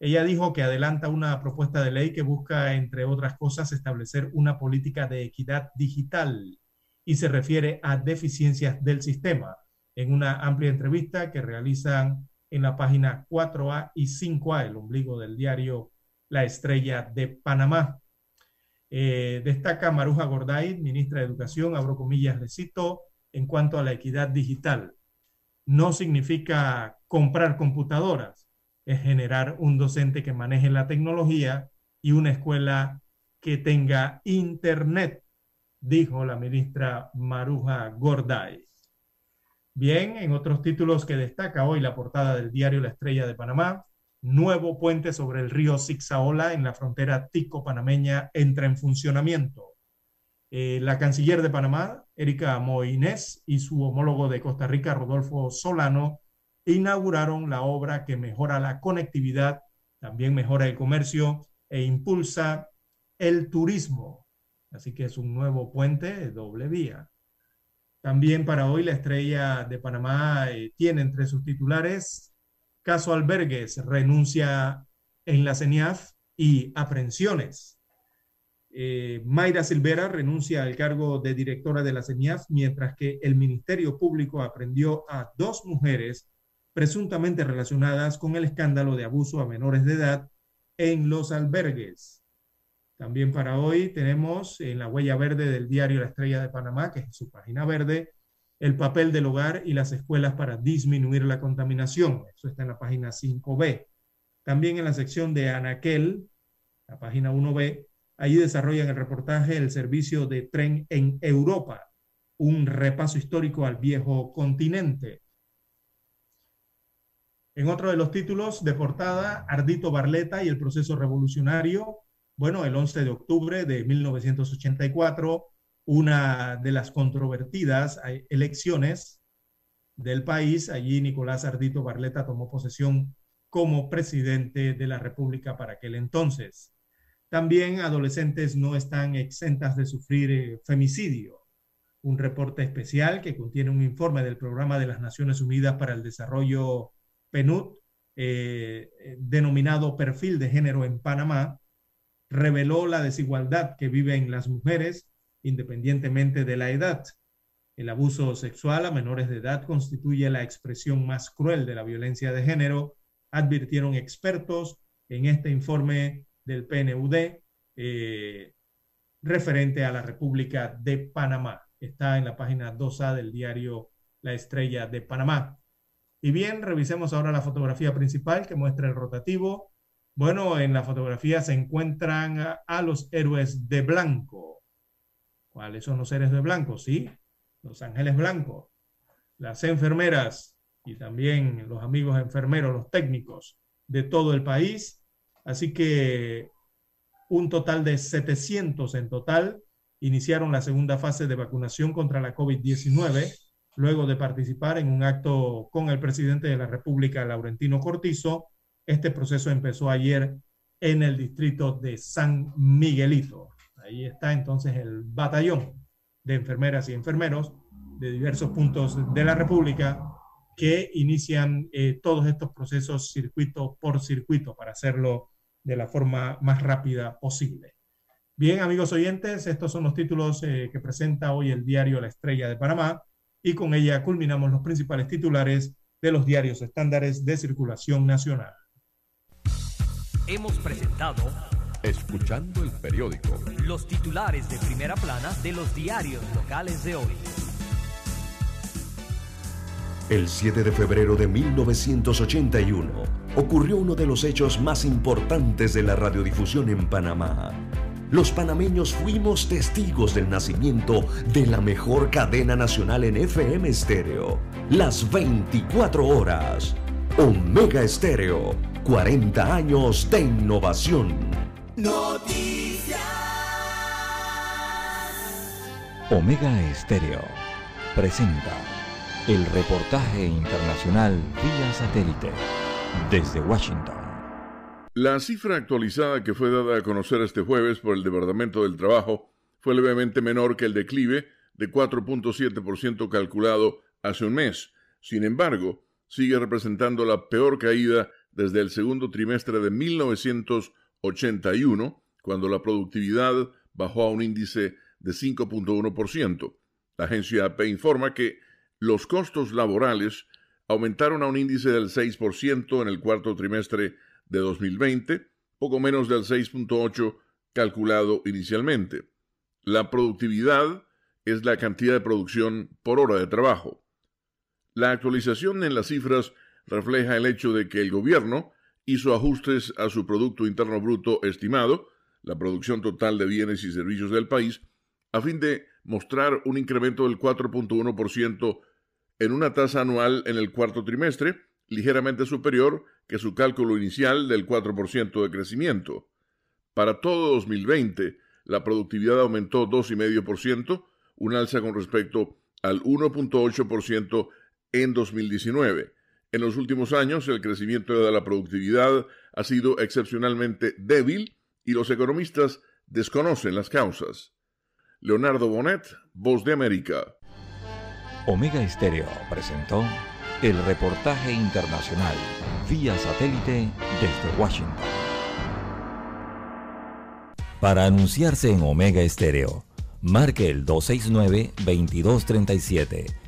Ella dijo que adelanta una propuesta de ley que busca, entre otras cosas, establecer una política de equidad digital y se refiere a deficiencias del sistema en una amplia entrevista que realizan en la página 4A y 5A, el ombligo del diario La Estrella de Panamá. Eh, destaca Maruja Gorday, ministra de Educación, abro comillas, le cito, en cuanto a la equidad digital. No significa comprar computadoras, es generar un docente que maneje la tecnología y una escuela que tenga internet, dijo la ministra Maruja Gorday. Bien, en otros títulos que destaca hoy la portada del diario La Estrella de Panamá, nuevo puente sobre el río Zixaola en la frontera tico-panameña entra en funcionamiento. Eh, la canciller de Panamá, Erika Moines, y su homólogo de Costa Rica, Rodolfo Solano, inauguraron la obra que mejora la conectividad, también mejora el comercio e impulsa el turismo. Así que es un nuevo puente de doble vía. También para hoy la estrella de Panamá eh, tiene entre sus titulares Caso Albergues renuncia en la CENIAF y aprehensiones. Eh, Mayra Silvera renuncia al cargo de directora de la CENIAF, mientras que el Ministerio Público aprendió a dos mujeres presuntamente relacionadas con el escándalo de abuso a menores de edad en los albergues. También para hoy tenemos en la huella verde del diario La Estrella de Panamá, que es su página verde, el papel del hogar y las escuelas para disminuir la contaminación. Eso está en la página 5B. También en la sección de Anaquel, la página 1B, allí desarrollan el reportaje El servicio de tren en Europa, un repaso histórico al viejo continente. En otro de los títulos de portada, Ardito Barleta y el proceso revolucionario. Bueno, el 11 de octubre de 1984 una de las controvertidas elecciones del país. Allí Nicolás Ardito Barleta tomó posesión como presidente de la República para aquel entonces. También adolescentes no están exentas de sufrir eh, femicidio. Un reporte especial que contiene un informe del Programa de las Naciones Unidas para el Desarrollo PNUD, eh, eh, denominado Perfil de Género en Panamá, reveló la desigualdad que viven las mujeres independientemente de la edad. El abuso sexual a menores de edad constituye la expresión más cruel de la violencia de género, advirtieron expertos en este informe del PNUD eh, referente a la República de Panamá. Está en la página 2A del diario La Estrella de Panamá. Y bien, revisemos ahora la fotografía principal que muestra el rotativo. Bueno, en la fotografía se encuentran a los héroes de blanco ¿Cuáles son los seres de blanco? Sí, los ángeles blancos, las enfermeras y también los amigos enfermeros, los técnicos de todo el país. Así que un total de 700 en total iniciaron la segunda fase de vacunación contra la COVID-19 luego de participar en un acto con el presidente de la República, Laurentino Cortizo. Este proceso empezó ayer en el distrito de San Miguelito. Ahí está entonces el batallón de enfermeras y enfermeros de diversos puntos de la República que inician eh, todos estos procesos circuito por circuito para hacerlo de la forma más rápida posible. Bien, amigos oyentes, estos son los títulos eh, que presenta hoy el diario La Estrella de Panamá y con ella culminamos los principales titulares de los diarios estándares de circulación nacional. Hemos presentado Escuchando el periódico. Los titulares de primera plana de los diarios locales de hoy. El 7 de febrero de 1981 ocurrió uno de los hechos más importantes de la radiodifusión en Panamá. Los panameños fuimos testigos del nacimiento de la mejor cadena nacional en FM estéreo, las 24 horas. Omega Estéreo, 40 años de innovación. Noticias. Omega Estéreo presenta el reportaje internacional vía satélite desde Washington. La cifra actualizada que fue dada a conocer este jueves por el Departamento del Trabajo fue levemente menor que el declive de 4.7% calculado hace un mes. Sin embargo, sigue representando la peor caída desde el segundo trimestre de 1990 81, cuando la productividad bajó a un índice de 5.1%. La agencia AP informa que los costos laborales aumentaron a un índice del 6% en el cuarto trimestre de 2020, poco menos del 6.8% calculado inicialmente. La productividad es la cantidad de producción por hora de trabajo. La actualización en las cifras refleja el hecho de que el gobierno hizo ajustes a su Producto Interno Bruto estimado, la producción total de bienes y servicios del país, a fin de mostrar un incremento del 4.1% en una tasa anual en el cuarto trimestre, ligeramente superior que su cálculo inicial del 4% de crecimiento. Para todo 2020, la productividad aumentó 2,5%, un alza con respecto al 1.8% en 2019. En los últimos años, el crecimiento de la productividad ha sido excepcionalmente débil y los economistas desconocen las causas. Leonardo Bonet, Voz de América. Omega Estéreo presentó el reportaje internacional vía satélite desde Washington. Para anunciarse en Omega Estéreo, marque el 269-2237.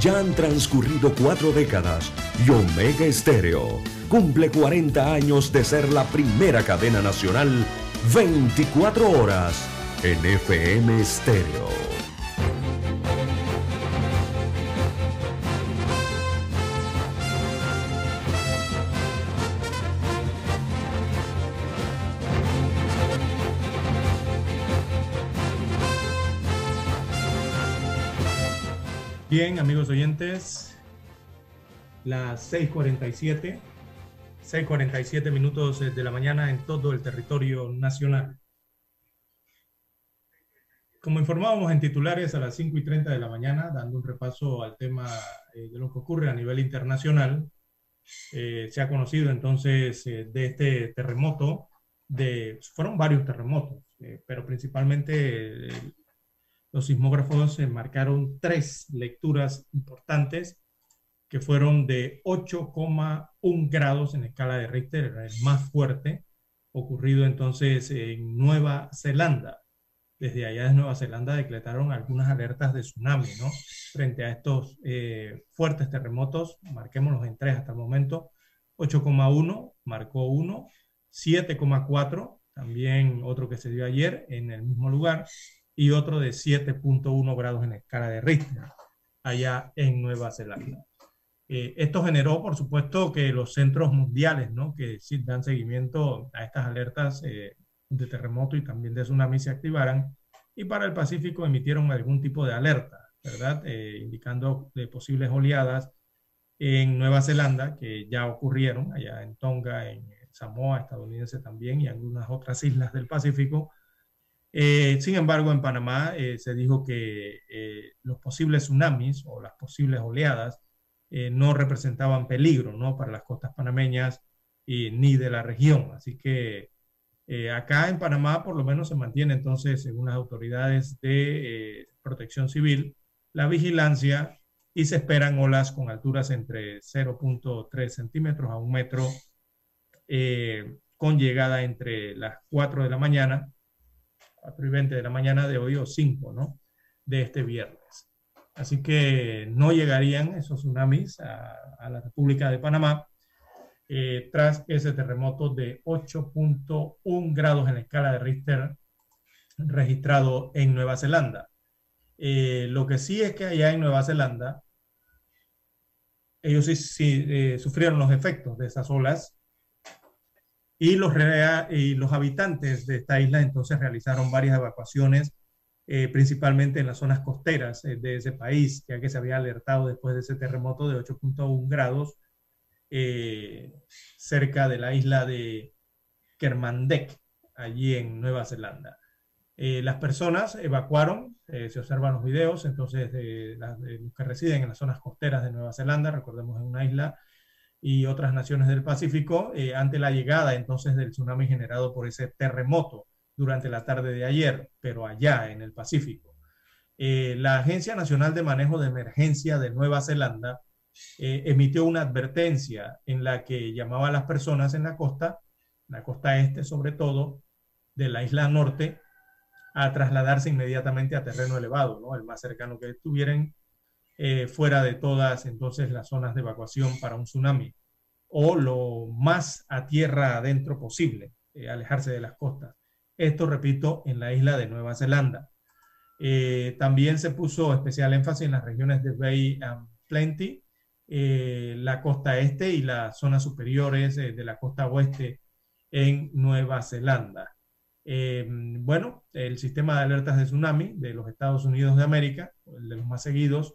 Ya han transcurrido cuatro décadas y Omega Estéreo cumple 40 años de ser la primera cadena nacional 24 horas en FM Estéreo. Bien, amigos oyentes, las 6:47, 6:47 minutos de la mañana en todo el territorio nacional. Como informábamos en titulares a las 5 y 30 de la mañana, dando un repaso al tema eh, de lo que ocurre a nivel internacional, eh, se ha conocido entonces eh, de este terremoto, de, fueron varios terremotos, pero principalmente los sismógrafos marcaron tres lecturas importantes que fueron de 8,1 grados en escala de Richter, era el más fuerte, ocurrido entonces en Nueva Zelanda. Desde allá de Nueva Zelanda decretaron algunas alertas de tsunami, ¿no? Frente a estos eh, fuertes terremotos, marquémoslos en tres hasta el momento, 8,1 marcó uno, 7,4, también otro que se dio ayer en el mismo lugar, y otro de 7.1 grados en escala de Richter, allá en Nueva Zelanda. Eh, esto generó, por supuesto, que los centros mundiales, ¿no? que dan seguimiento a estas alertas eh, de terremoto y también de tsunami se activaran, y para el Pacífico emitieron algún tipo de alerta, ¿verdad? Eh, indicando de posibles oleadas en Nueva Zelanda, que ya ocurrieron, allá en Tonga, en Samoa estadounidense también, y algunas otras islas del Pacífico, eh, sin embargo, en Panamá eh, se dijo que eh, los posibles tsunamis o las posibles oleadas no representaban peligro ¿no? para las costas panameñas ni de la región. Así que acá en Panamá por lo menos se mantiene entonces, según las autoridades de protección civil, la vigilancia y se esperan olas con alturas entre 0.3 centímetros a un metro con llegada entre las 4 de la mañana 4 y 20 de la mañana de hoy o 5, ¿no? De este viernes. Así que no llegarían esos tsunamis a, la República de Panamá eh, tras ese terremoto de 8.1 grados en la escala de Richter registrado en Nueva Zelanda. Eh, lo que sí es que allá en Nueva Zelanda, ellos sí, eh, sufrieron los efectos de esas olas y los, y los habitantes de esta isla entonces realizaron varias evacuaciones, eh, principalmente en las zonas costeras eh, de ese país, ya que se había alertado después de ese terremoto de 8.1 grados eh, cerca de la isla de Kermandek, allí en Nueva Zelanda. las personas evacuaron, se observan los videos, entonces los que residen en las zonas costeras de Nueva Zelanda, recordemos en una isla, y otras naciones del Pacífico eh, ante la llegada entonces del tsunami generado por ese terremoto durante la tarde de ayer, pero allá en el Pacífico. eh, la Agencia Nacional de Manejo de Emergencia de Nueva Zelanda eh, emitió una advertencia en la que llamaba a las personas en la costa, la costa este sobre todo, de la isla norte, a trasladarse inmediatamente a terreno elevado, ¿no? el más cercano que estuvieran eh, fuera de todas entonces las zonas de evacuación para un tsunami, o lo más a tierra adentro posible, alejarse de las costas. Esto, repito, en la isla de Nueva Zelanda. Eh, también se puso especial énfasis en las regiones de Bay and Plenty, eh, la costa este y las zonas superiores eh, de la costa oeste en Nueva Zelanda. bueno, el sistema de alertas de tsunami de los Estados Unidos de América, el de los más seguidos,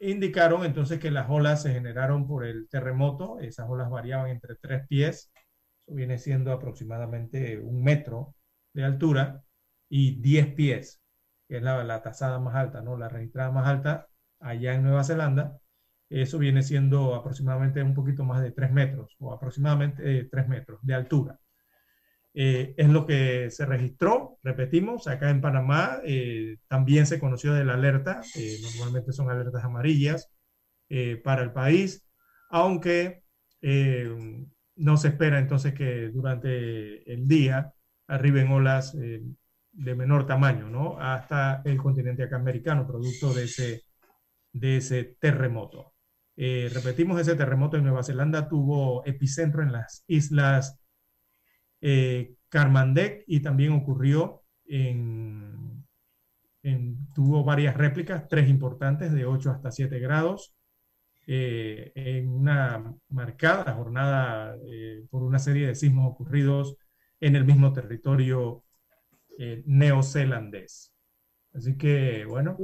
indicaron entonces que las olas se generaron por el terremoto. Esas olas variaban entre tres pies, eso viene siendo aproximadamente un metro de altura y 10 pies, que es la, la tasada más alta, ¿no? La registrada más alta allá en Nueva Zelanda. Eso viene siendo aproximadamente un poquito más de 3 metros o aproximadamente 3 eh, metros de altura. Eh, es lo que se registró, repetimos, acá en Panamá eh, también se conoció de la alerta, normalmente son alertas amarillas para el país, aunque no se espera entonces que durante el día arriben olas de menor tamaño, ¿no? Hasta el continente acá americano, producto de ese, de ese terremoto. Eh, repetimos, ese terremoto en Nueva Zelanda tuvo epicentro en las islas eh, y también ocurrió en, tuvo varias réplicas, tres importantes de 8 hasta 7 grados, eh, en una marcada jornada eh, por una serie de sismos ocurridos en el mismo territorio eh, neozelandés. Así que, bueno,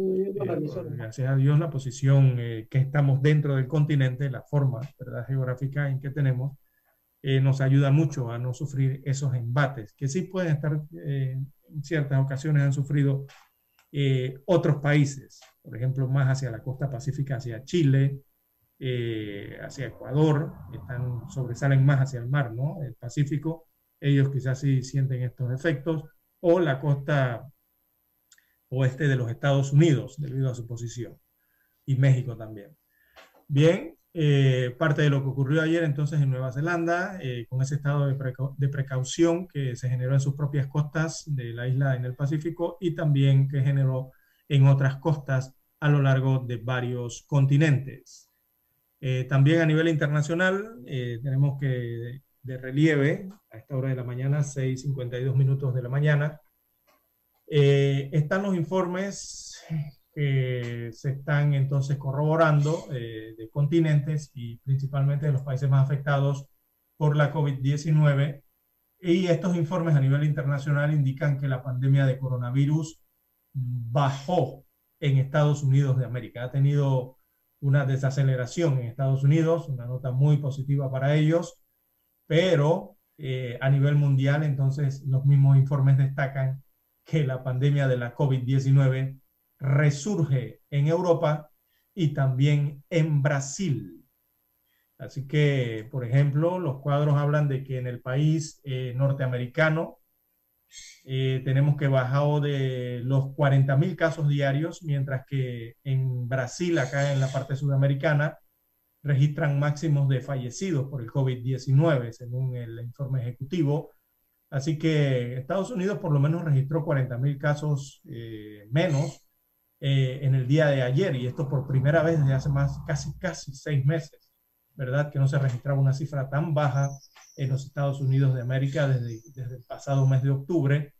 gracias a Dios la posición que estamos dentro del continente, la forma ¿verdad? geográfica en que tenemos, nos ayuda mucho a no sufrir esos embates, que sí pueden estar, en ciertas ocasiones han sufrido otros países, por ejemplo, más hacia la costa pacífica, hacia Chile, hacia Ecuador, están, sobresalen más hacia el mar, ¿no? El Pacífico, ellos quizás sí sienten estos efectos o la costa oeste de los Estados Unidos, debido a su posición, y México también. Bien, eh, parte de lo que ocurrió ayer entonces en Nueva Zelanda, eh, con ese estado de, precaución que se generó en sus propias costas de la isla en el Pacífico y también que generó en otras costas a lo largo de varios continentes. Eh, también a nivel internacional, tenemos que de relieve a esta hora de la mañana, 6.52 minutos de la mañana. Están los informes que se están entonces corroborando eh, de continentes y principalmente de los países más afectados por la COVID-19. Y estos informes a nivel internacional indican que la pandemia de coronavirus bajó en Estados Unidos de América. Ha tenido una desaceleración en Estados Unidos, una nota muy positiva para ellos pero eh, a nivel mundial, entonces los mismos informes destacan que la pandemia de la COVID-19 resurge en Europa y también en Brasil. Así que, por ejemplo, los cuadros hablan de que en el país eh, norteamericano eh, tenemos que bajar de los 40.000 casos diarios, mientras que en Brasil, acá en la parte sudamericana, registran máximos de fallecidos por el COVID-19, según el informe ejecutivo. Así que Estados Unidos por lo menos registró 40.000 casos eh, menos eh, en el día de ayer, y esto por primera vez desde hace más, casi, casi seis meses, ¿verdad? Que no se registraba una cifra tan baja en los Estados Unidos de América desde, desde el pasado mes de octubre.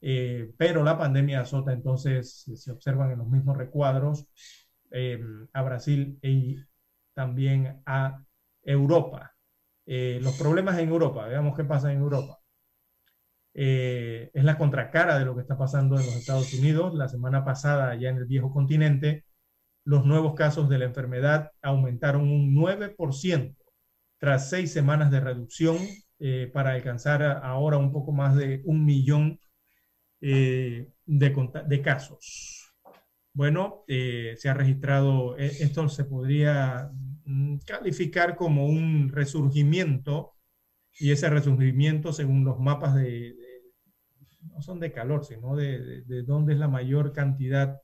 Eh, pero la pandemia azota, entonces se observan en los mismos recuadros a Brasil y también a Europa. Eh, los problemas en Europa, veamos qué pasa en Europa. Eh, es la contracara de lo que está pasando en los Estados Unidos. La semana pasada, ya en el viejo continente, los nuevos casos de la enfermedad aumentaron un 9% tras seis semanas de reducción eh, para alcanzar ahora un poco más de un millón de, de casos. Bueno, eh, se ha registrado, eh, esto se podría mm, calificar como un resurgimiento y ese resurgimiento, según los mapas de, no son de calor, sino de, de, dónde es la mayor cantidad,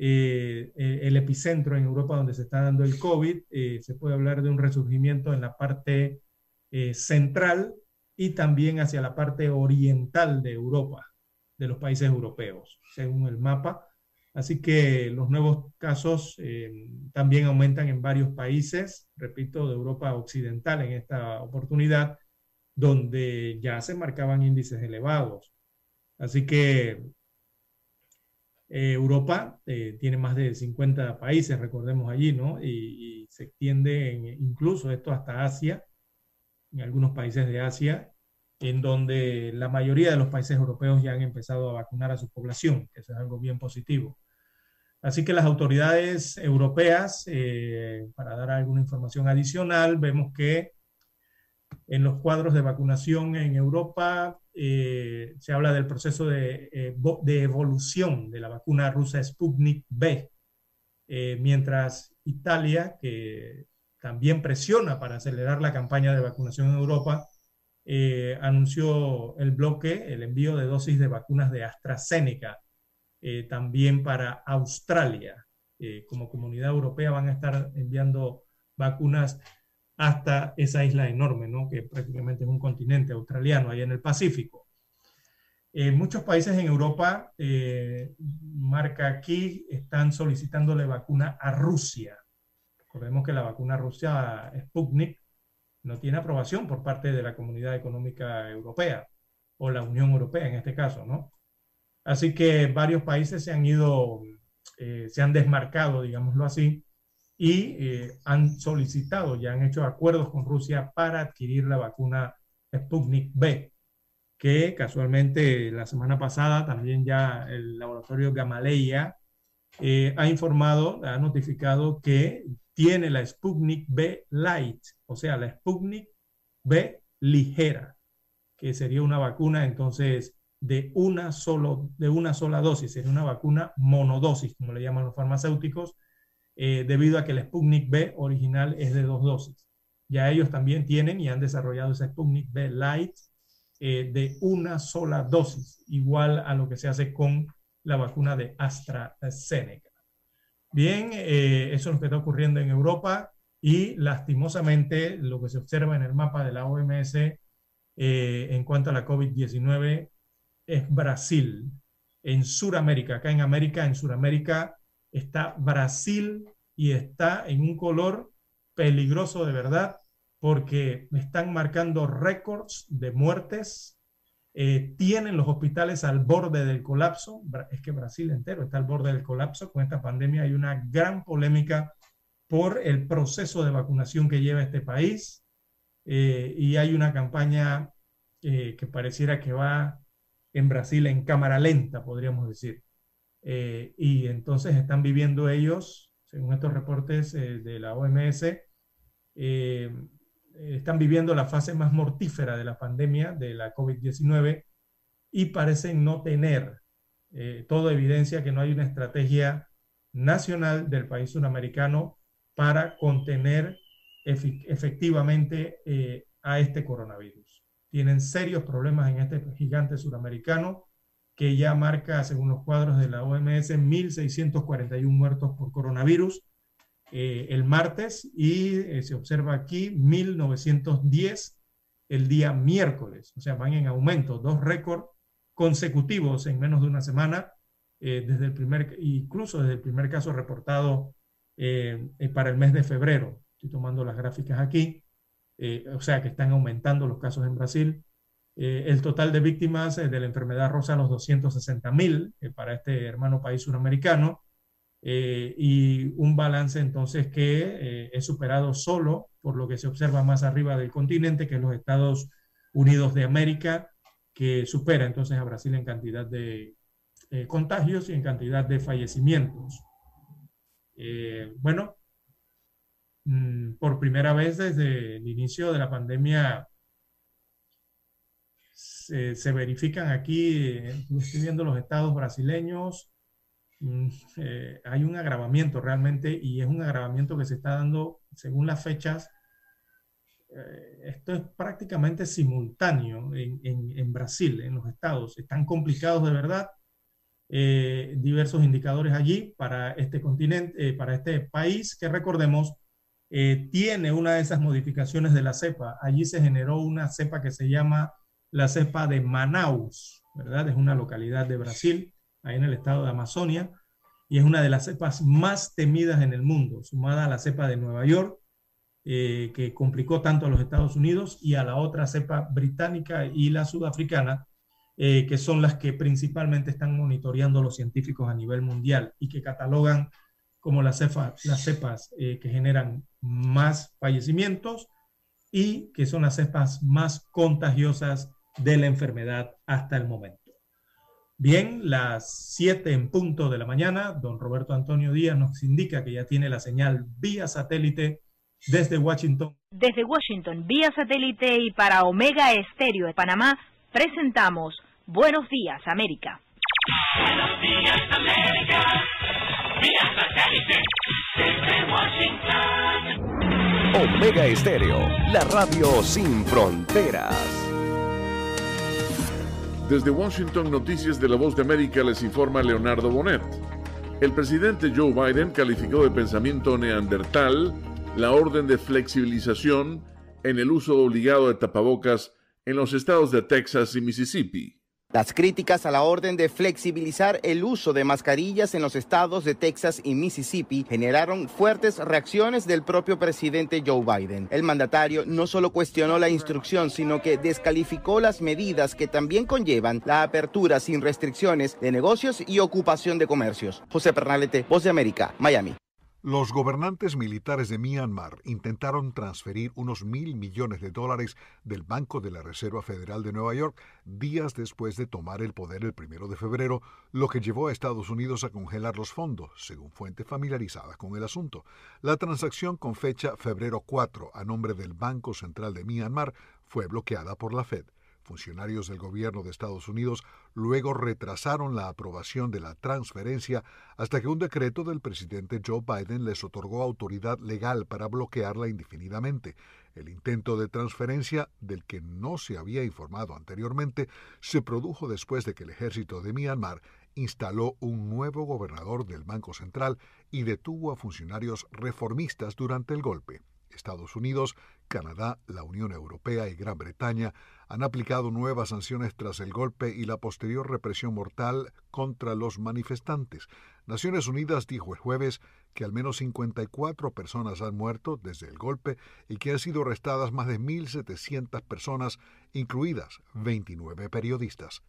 eh, eh, el epicentro en Europa donde se está dando el COVID, eh, se puede hablar de un resurgimiento en la parte central y también hacia la parte oriental de Europa, de los países europeos, según el mapa. Así que los nuevos casos también aumentan en varios países, repito, de Europa occidental en esta oportunidad, donde ya se marcaban índices elevados. Así que eh, Europa eh, tiene más de 50 países, recordemos allí, ¿no? Y, se extiende incluso esto hasta Asia, en algunos países de Asia, en donde la mayoría de los países europeos ya han empezado a vacunar a su población, que eso es algo bien positivo. Así que las autoridades europeas, eh, para dar alguna información adicional, vemos que en los cuadros de vacunación en Europa eh, se habla del proceso de, eh, de, evolución de la vacuna rusa Sputnik B, eh, mientras Italia, que también presiona para acelerar la campaña de vacunación en Europa, anunció el bloque, el envío de dosis de vacunas de AstraZeneca, también para Australia. como comunidad europea van a estar enviando vacunas hasta esa isla enorme, ¿no? que prácticamente es un continente australiano, ahí en el Pacífico. En muchos países en Europa, eh, marca aquí, están solicitándole vacuna a Rusia. Recordemos que la vacuna rusa Sputnik no tiene aprobación por parte de la Comunidad Económica Europea o la Unión Europea en este caso, ¿no? Así que varios países se han ido, eh, se han desmarcado, digámoslo así, y eh, han solicitado, ya han hecho acuerdos con Rusia para adquirir la vacuna Sputnik B, que casualmente la semana pasada también ya el laboratorio Gamaleya eh, ha informado, ha notificado que tiene la Sputnik B Light, o sea, la Sputnik B ligera, que sería una vacuna entonces de una, solo, de una sola dosis, sería una vacuna monodosis, como le llaman los farmacéuticos, eh, debido a que el Sputnik B original es de dos dosis. Ya ellos también tienen y han desarrollado esa Sputnik B Light eh, de una sola dosis, igual a lo que se hace con la vacuna de AstraZeneca. Bien, eh, eso es lo que está ocurriendo en Europa y lastimosamente lo que se observa en el mapa de la OMS en cuanto a la COVID-19 es Brasil. En Sudamérica, acá en América, en Sudamérica está Brasil y está en un color peligroso de verdad porque están marcando récords de muertes, eh, tienen los hospitales al borde del colapso, es que Brasil entero está al borde del colapso, con esta pandemia hay una gran polémica por el proceso de vacunación que lleva este país. Eh, y hay una campaña eh, que pareciera que va en Brasil en cámara lenta, podríamos decir. Eh, y entonces están viviendo ellos, según estos reportes eh, de la OMS, eh, están viviendo la fase más mortífera de la pandemia de la COVID-19 y parecen no tener toda evidencia que no hay una estrategia nacional del país sudamericano para contener efectivamente a este coronavirus. Tienen serios problemas en este gigante sudamericano que ya marca, según los cuadros de la OMS, 1.641 muertos por coronavirus eh, el martes y eh, se observa aquí 1.910 el día miércoles. O sea, van en aumento, dos récords consecutivos en menos de una semana, eh, desde el primer, incluso desde el primer caso reportado para el mes de febrero. Estoy tomando las gráficas aquí. o sea, que están aumentando los casos en Brasil. Eh, el total de víctimas eh, de la enfermedad rosa los 260 mil eh, para este hermano país suramericano y un balance entonces que es superado solo por lo que se observa más arriba del continente, que es los Estados Unidos de América, que supera entonces a Brasil en cantidad de contagios y en cantidad de fallecimientos. bueno, mm, por primera vez desde el inicio de la pandemia se, verifican aquí, estoy viendo los estados brasileños, mm, eh, hay un agravamiento realmente y es un agravamiento que se está dando según las fechas. Eh, esto es prácticamente simultáneo en, en, Brasil, en los estados. Están complicados de verdad. Eh, diversos indicadores allí para este continente, para este país que recordemos tiene una de esas modificaciones de la cepa. Allí se generó una cepa que se llama la cepa de Manaus, ¿verdad? Es una localidad de Brasil, ahí en el estado de Amazonia, y es una de las cepas más temidas en el mundo, sumada a la cepa de Nueva York, eh, que complicó tanto a los Estados Unidos, y a la otra cepa británica y la sudafricana, eh, que son las que principalmente están monitoreando los científicos a nivel mundial y que catalogan como las, las cepas eh, que generan más fallecimientos y que son las cepas más contagiosas de la enfermedad hasta el momento. Bien, las 7 en punto de la mañana, don Roberto Antonio Díaz nos indica que ya tiene la señal vía satélite desde Washington. Desde Washington, vía satélite y para Omega Estéreo de Panamá, presentamos Buenos Días, América. Buenos días, América. Vía satélite desde Washington. Omega Estéreo, la radio sin fronteras. Desde Washington, Noticias de la Voz de América les informa Leonardo Bonet. El presidente Joe Biden calificó de pensamiento neandertal la orden de flexibilización en el uso obligado de tapabocas en los estados de Texas y Mississippi. Las críticas a la orden de flexibilizar el uso de mascarillas en los estados de Texas y Mississippi generaron fuertes reacciones del propio presidente Joe Biden. El mandatario no solo cuestionó la instrucción, sino que descalificó las medidas que también conllevan la apertura sin restricciones de negocios y ocupación de comercios. José Pernalete, Voz de América, Miami. Los gobernantes militares de Myanmar intentaron transferir unos mil millones de dólares del Banco de la Reserva Federal de Nueva York días después de tomar el poder el primero de febrero, lo que llevó a Estados Unidos a congelar los fondos, según fuentes familiarizadas con el asunto. La transacción con fecha febrero 4 a nombre del Banco Central de Myanmar fue bloqueada por la Fed. Funcionarios del gobierno de Estados Unidos luego retrasaron la aprobación de la transferencia hasta que un decreto del presidente Joe Biden les otorgó autoridad legal para bloquearla indefinidamente. El intento de transferencia, del que no se había informado anteriormente, se produjo después de que el ejército de Myanmar instaló un nuevo gobernador del Banco Central y detuvo a funcionarios reformistas durante el golpe. Estados Unidos, Canadá, la Unión Europea y Gran Bretaña han aplicado nuevas sanciones tras el golpe y la posterior represión mortal contra los manifestantes. Naciones Unidas dijo el jueves que al menos 54 personas han muerto desde el golpe y que han sido arrestadas más de 1.700 personas, incluidas 29 periodistas.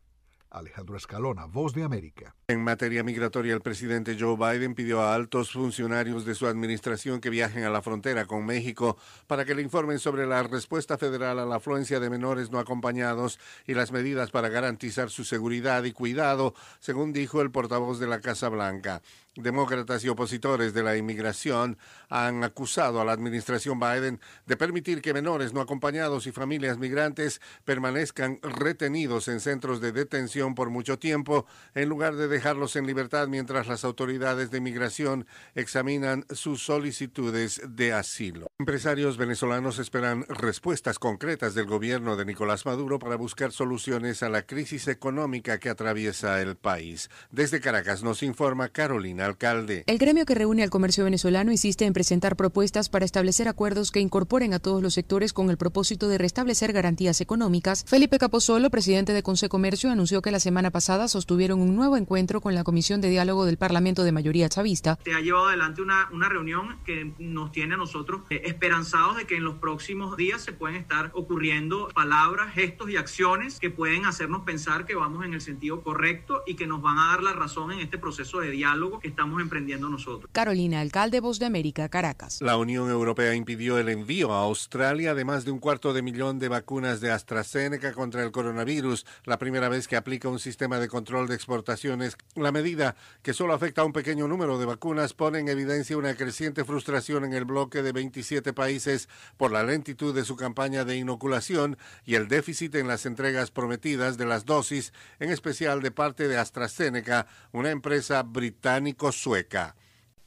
Alejandro Escalona, Voz de América. En materia migratoria, el presidente Joe Biden pidió a altos funcionarios de su administración que viajen a la frontera con México para que le informen sobre la respuesta federal a la afluencia de menores no acompañados y las medidas para garantizar su seguridad y cuidado, según dijo el portavoz de la Casa Blanca. Demócratas y opositores de la inmigración han acusado a la administración Biden de permitir que menores no acompañados y familias migrantes permanezcan retenidos en centros de detención por mucho tiempo en lugar de dejarlos en libertad mientras las autoridades de inmigración examinan sus solicitudes de asilo. Empresarios venezolanos esperan respuestas concretas del gobierno de Nicolás Maduro para buscar soluciones a la crisis económica que atraviesa el país. Desde Caracas nos informa Carolina alcalde. El gremio que reúne al comercio venezolano insiste en presentar propuestas para establecer acuerdos que incorporen a todos los sectores con el propósito de restablecer garantías económicas. Felipe Capozolo, presidente de Consejo Comercio, anunció que la semana pasada sostuvieron un nuevo encuentro con la Comisión de Diálogo del Parlamento de mayoría chavista. Se ha llevado adelante una, una reunión que nos tiene a nosotros eh, esperanzados de que en los próximos días se pueden estar ocurriendo palabras, gestos y acciones que pueden hacernos pensar que vamos en el sentido correcto y que nos van a dar la razón en este proceso de diálogo que estamos emprendiendo nosotros. Carolina, alcalde Voz de América, Caracas. La Unión Europea impidió el envío a Australia de más de un cuarto de millón de vacunas de AstraZeneca contra el coronavirus, la primera vez que aplica un sistema de control de exportaciones. La medida, que solo afecta a un pequeño número de vacunas, pone en evidencia una creciente frustración en el bloque de 27 países por la lentitud de su campaña de inoculación y el déficit en las entregas prometidas de las dosis, en especial de parte de AstraZeneca, una empresa británica sueca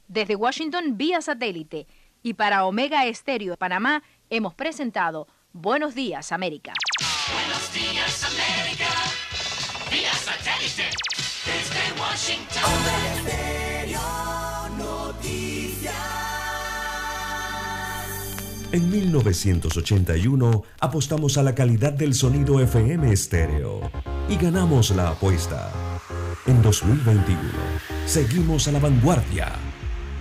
Desde Washington, vía satélite. Y para Omega Estéreo de Panamá, hemos presentado Buenos Días, América. Buenos Días, América. Desde Washington. Noticias. En 1981 apostamos a la calidad del sonido FM estéreo y ganamos la apuesta. En 2021 seguimos a la vanguardia.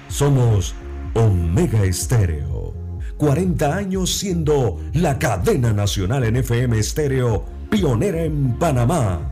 Somos Omega Estéreo. 40 años siendo la cadena nacional en FM estéreo pionera en Panamá.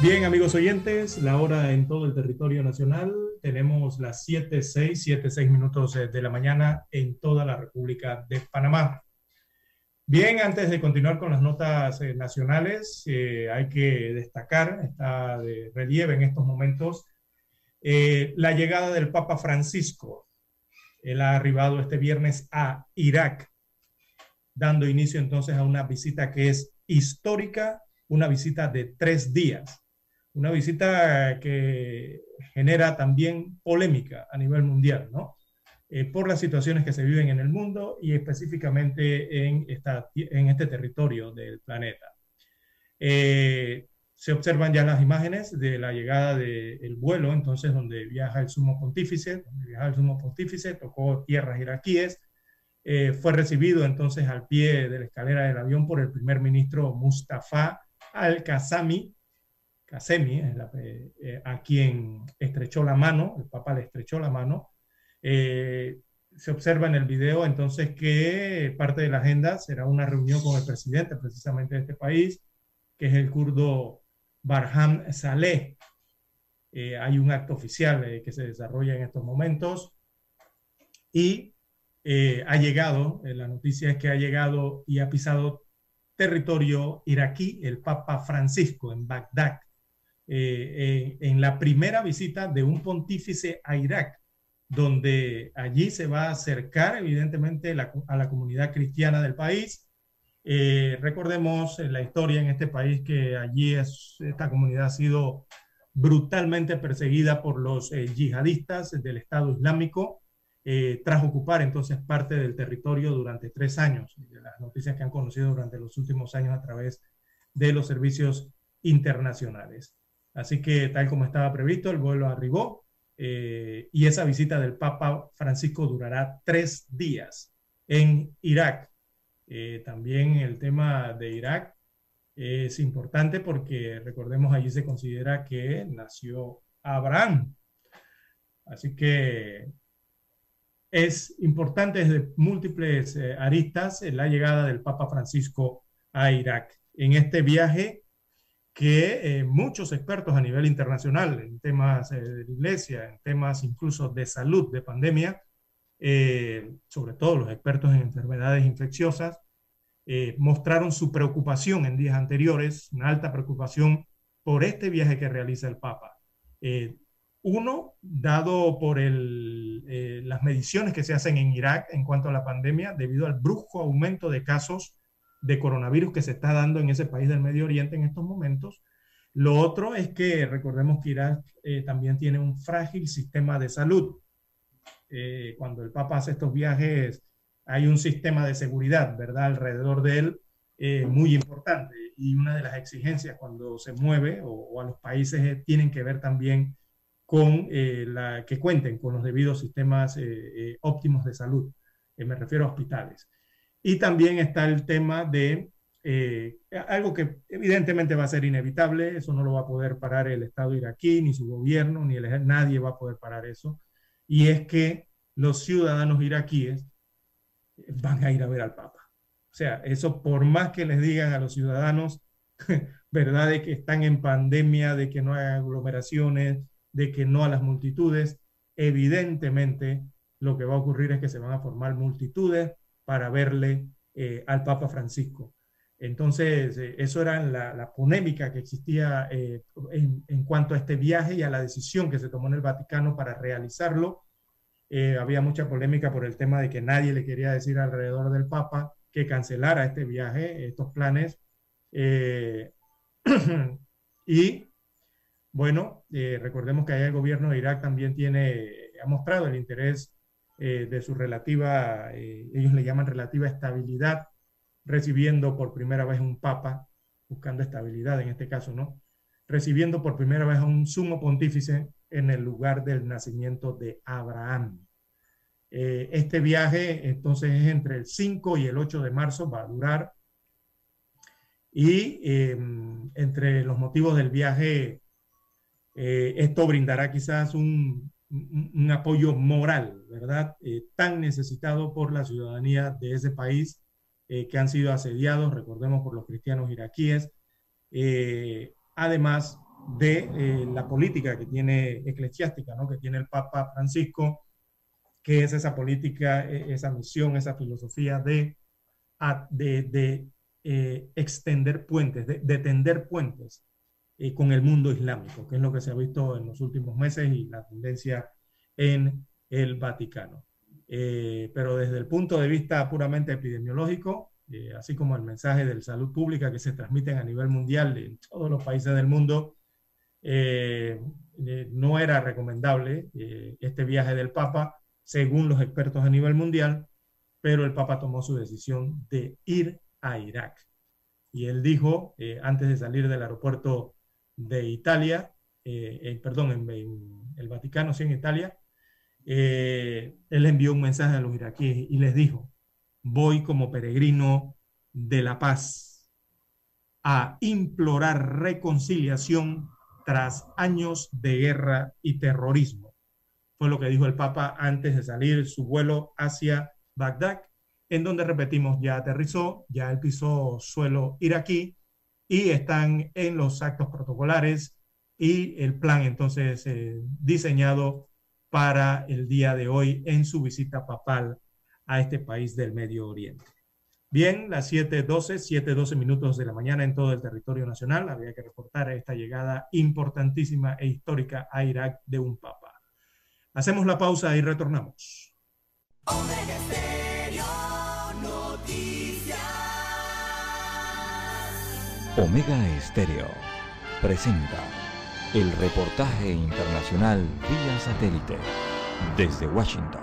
Bien, amigos oyentes, la hora en todo el territorio nacional. Tenemos las 7, 6, 7, 6 minutos eh, de la mañana en toda la República de Panamá. Bien, antes de continuar con las notas eh, nacionales, eh, hay que destacar, está de relieve en estos momentos, la llegada del Papa Francisco. Él ha arribado este viernes a Irak, dando inicio entonces a una visita que es histórica, una visita de tres días una visita que genera también polémica a nivel mundial, ¿no? Eh, por las situaciones que se viven en el mundo y específicamente en, esta, en este territorio del planeta. Eh, se observan ya las imágenes de la llegada del vuelo, entonces, donde viaja el sumo pontífice, donde viaja el sumo pontífice, tocó tierras iraquíes, eh, fue recibido entonces al pie de la escalera del avión por el primer ministro Mustafa al-Qasami, Casemi, eh, a quien estrechó la mano, el Papa le estrechó la mano. Eh, se observa en el video entonces que parte de la agenda será una reunión con el presidente precisamente de este país, que es el kurdo Barham Saleh. Eh, hay un acto oficial que se desarrolla en estos momentos y ha llegado, la noticia es que ha llegado y ha pisado territorio iraquí el Papa Francisco en Bagdad. Eh, en la primera visita de un pontífice a Irak, donde allí se va a acercar evidentemente a la comunidad cristiana del país. Eh, recordemos la historia en este país que allí es, esta comunidad ha sido brutalmente perseguida por los eh, yihadistas del Estado Islámico tras ocupar entonces parte del territorio durante tres años. Las noticias que han conocido durante los últimos años a través de los servicios internacionales. Así que tal como estaba previsto, el vuelo arribó eh, y esa visita del Papa Francisco durará tres días en Irak. Eh, también el tema de Irak es importante porque recordemos allí se considera que nació Abraham. Así que es importante desde múltiples eh, aristas la llegada del Papa Francisco a Irak. En este viaje que eh, muchos expertos a nivel internacional en temas eh, de iglesia, en temas incluso de salud, de pandemia, eh, sobre todo los expertos en enfermedades infecciosas, mostraron su preocupación en días anteriores, una alta preocupación por este viaje que realiza el Papa. uno, dado por el, las mediciones que se hacen en Irak en cuanto a la pandemia, debido al brusco aumento de casos de coronavirus que se está dando en ese país del Medio Oriente en estos momentos. Lo otro es que recordemos que Irak eh, también tiene un frágil sistema de salud. Eh, cuando el Papa hace estos viajes, hay un sistema de seguridad, ¿verdad?, alrededor de él, eh, muy importante. Y una de las exigencias cuando se mueve o, a los países tienen que ver también con la, que cuenten con los debidos sistemas óptimos de salud. me refiero a hospitales. Y también está el tema de eh, algo que evidentemente va a ser inevitable, eso no lo va a poder parar el Estado iraquí, ni su gobierno, ni el, nadie va a poder parar eso, y es que los ciudadanos iraquíes van a ir a ver al Papa. O sea, eso por más que les digan a los ciudadanos, ¿verdad? De que están en pandemia, de que no hay aglomeraciones, de que no a las multitudes, evidentemente lo que va a ocurrir es que se van a formar multitudes para verle eh, al Papa Francisco. Entonces, eh, eso era la, polémica que existía eh, en, en, cuanto a este viaje y a la decisión que se tomó en el Vaticano para realizarlo. había mucha polémica por el tema de que nadie le quería decir alrededor del Papa que cancelara este viaje, estos planes. y bueno, recordemos que ahí el gobierno de Irak también tiene, ha mostrado el interés eh, de su relativa, eh, ellos le llaman relativa estabilidad, recibiendo por primera vez un papa, buscando estabilidad en este caso, ¿no? Recibiendo por primera vez a un sumo pontífice en el lugar del nacimiento de Abraham. Eh, este viaje entonces es entre el 5 y el 8 de marzo, va a durar. Y em, entre los motivos del viaje, esto brindará quizás un, un, apoyo moral, ¿verdad? Eh, tan necesitado por la ciudadanía de ese país eh, que han sido asediados, recordemos, por los cristianos iraquíes, eh, además de la política que tiene eclesiástica, ¿no? Que tiene el Papa Francisco, que es esa política, e, esa misión, esa filosofía de, de, extender puentes, de tender puentes eh, con el mundo islámico, que es lo que se ha visto en los últimos meses y la tendencia en el Vaticano. Eh, pero desde el punto de vista puramente epidemiológico, eh, así como el mensaje de salud pública que se transmiten a nivel mundial en todos los países del mundo, no era recomendable este viaje del Papa, según los expertos a nivel mundial, pero el Papa tomó su decisión de ir a Irak. Y él dijo, antes de salir del aeropuerto de Italia, eh, perdón, en, el Vaticano, sí, en Italia, eh, él envió un mensaje a los iraquíes y les dijo, voy como peregrino de la paz a implorar reconciliación tras años de guerra y terrorismo. Fue lo que dijo el Papa antes de salir su vuelo hacia Bagdad, en donde repetimos, ya aterrizó, ya él pisó suelo iraquí y están en los actos protocolares y el plan entonces eh, diseñado para el día de hoy en su visita papal a este país del Medio Oriente. Bien, las 7.12, 7.12 minutos de la mañana en todo el territorio nacional. Había que reportar esta llegada importantísima e histórica a Irak de un papa. Hacemos la pausa y retornamos. Omega Estéreo presenta el reportaje internacional vía satélite desde Washington.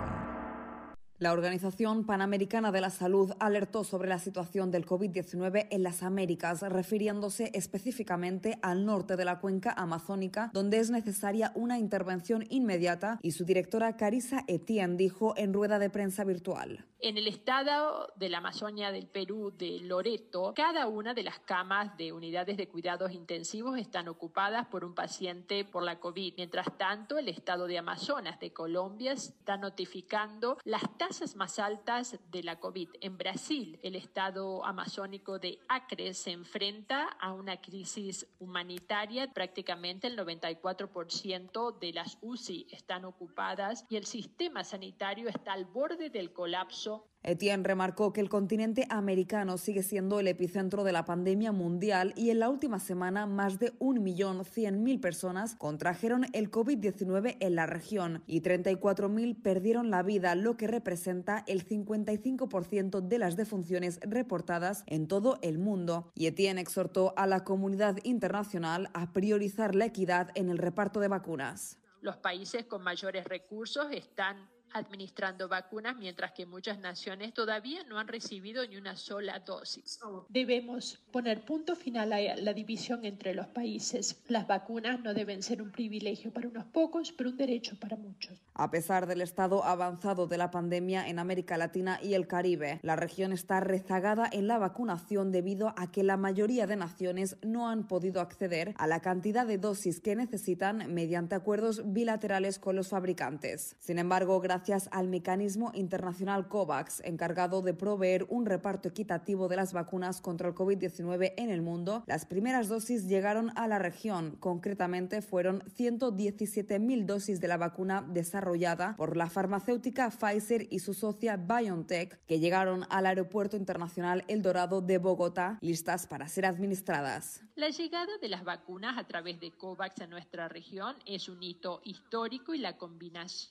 La Organización Panamericana de la Salud alertó sobre la situación del COVID-19 en las Américas, refiriéndose específicamente al norte de la cuenca amazónica, donde es necesaria una intervención inmediata, y su directora Carissa Etienne dijo en rueda de prensa virtual. En el estado de la Amazonia del Perú, de Loreto, cada una de las camas de unidades de cuidados intensivos están ocupadas por un paciente por la COVID. Mientras tanto, el estado de Amazonas de Colombia está notificando las tasas más altas de la COVID. En Brasil, el estado amazónico de Acre se enfrenta a una crisis humanitaria. Prácticamente el 94% de las UCI están ocupadas y el sistema sanitario está al borde del colapso Etienne remarcó que el continente americano sigue siendo el epicentro de la pandemia mundial y en la última semana más de 1.100.000 personas contrajeron el COVID-19 en la región y 34.000 perdieron la vida, lo que representa el 55% de las defunciones reportadas en todo el mundo. Y Etienne exhortó a la comunidad internacional a priorizar la equidad en el reparto de vacunas. Los países con mayores recursos están administrando vacunas, mientras que muchas naciones todavía no han recibido ni una sola dosis. Debemos poner punto final a la división entre los países. Las vacunas no deben ser un privilegio para unos pocos, pero un derecho para muchos. A pesar del estado avanzado de la pandemia en América Latina y el Caribe, la región está rezagada en la vacunación debido a que la mayoría de naciones no han podido acceder a la cantidad de dosis que necesitan mediante acuerdos bilaterales con los fabricantes. Sin embargo, gracias gracias al mecanismo internacional COVAX, encargado de proveer un reparto equitativo de las vacunas contra el COVID-19 en el mundo, las primeras dosis llegaron a la región. Concretamente, fueron 117.000 dosis de la vacuna desarrollada por la farmacéutica Pfizer y su socia BioNTech, que llegaron al Aeropuerto Internacional El Dorado de Bogotá listas para ser administradas. La llegada de las vacunas a través de COVAX a nuestra región es un hito histórico y la,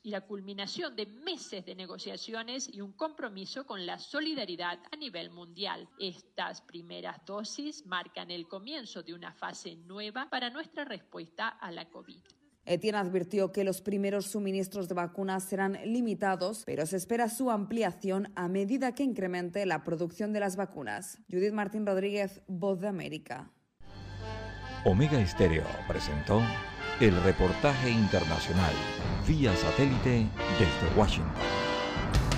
y la culminación de meses de negociaciones y un compromiso con la solidaridad a nivel mundial. Estas primeras dosis marcan el comienzo de una fase nueva para nuestra respuesta a la COVID. Etienne advirtió que los primeros suministros de vacunas serán limitados, pero se espera su ampliación a medida que incremente la producción de las vacunas. Judith Martín Rodríguez, Voz de América. Omega Estéreo presentó el reportaje internacional vía satélite desde Washington.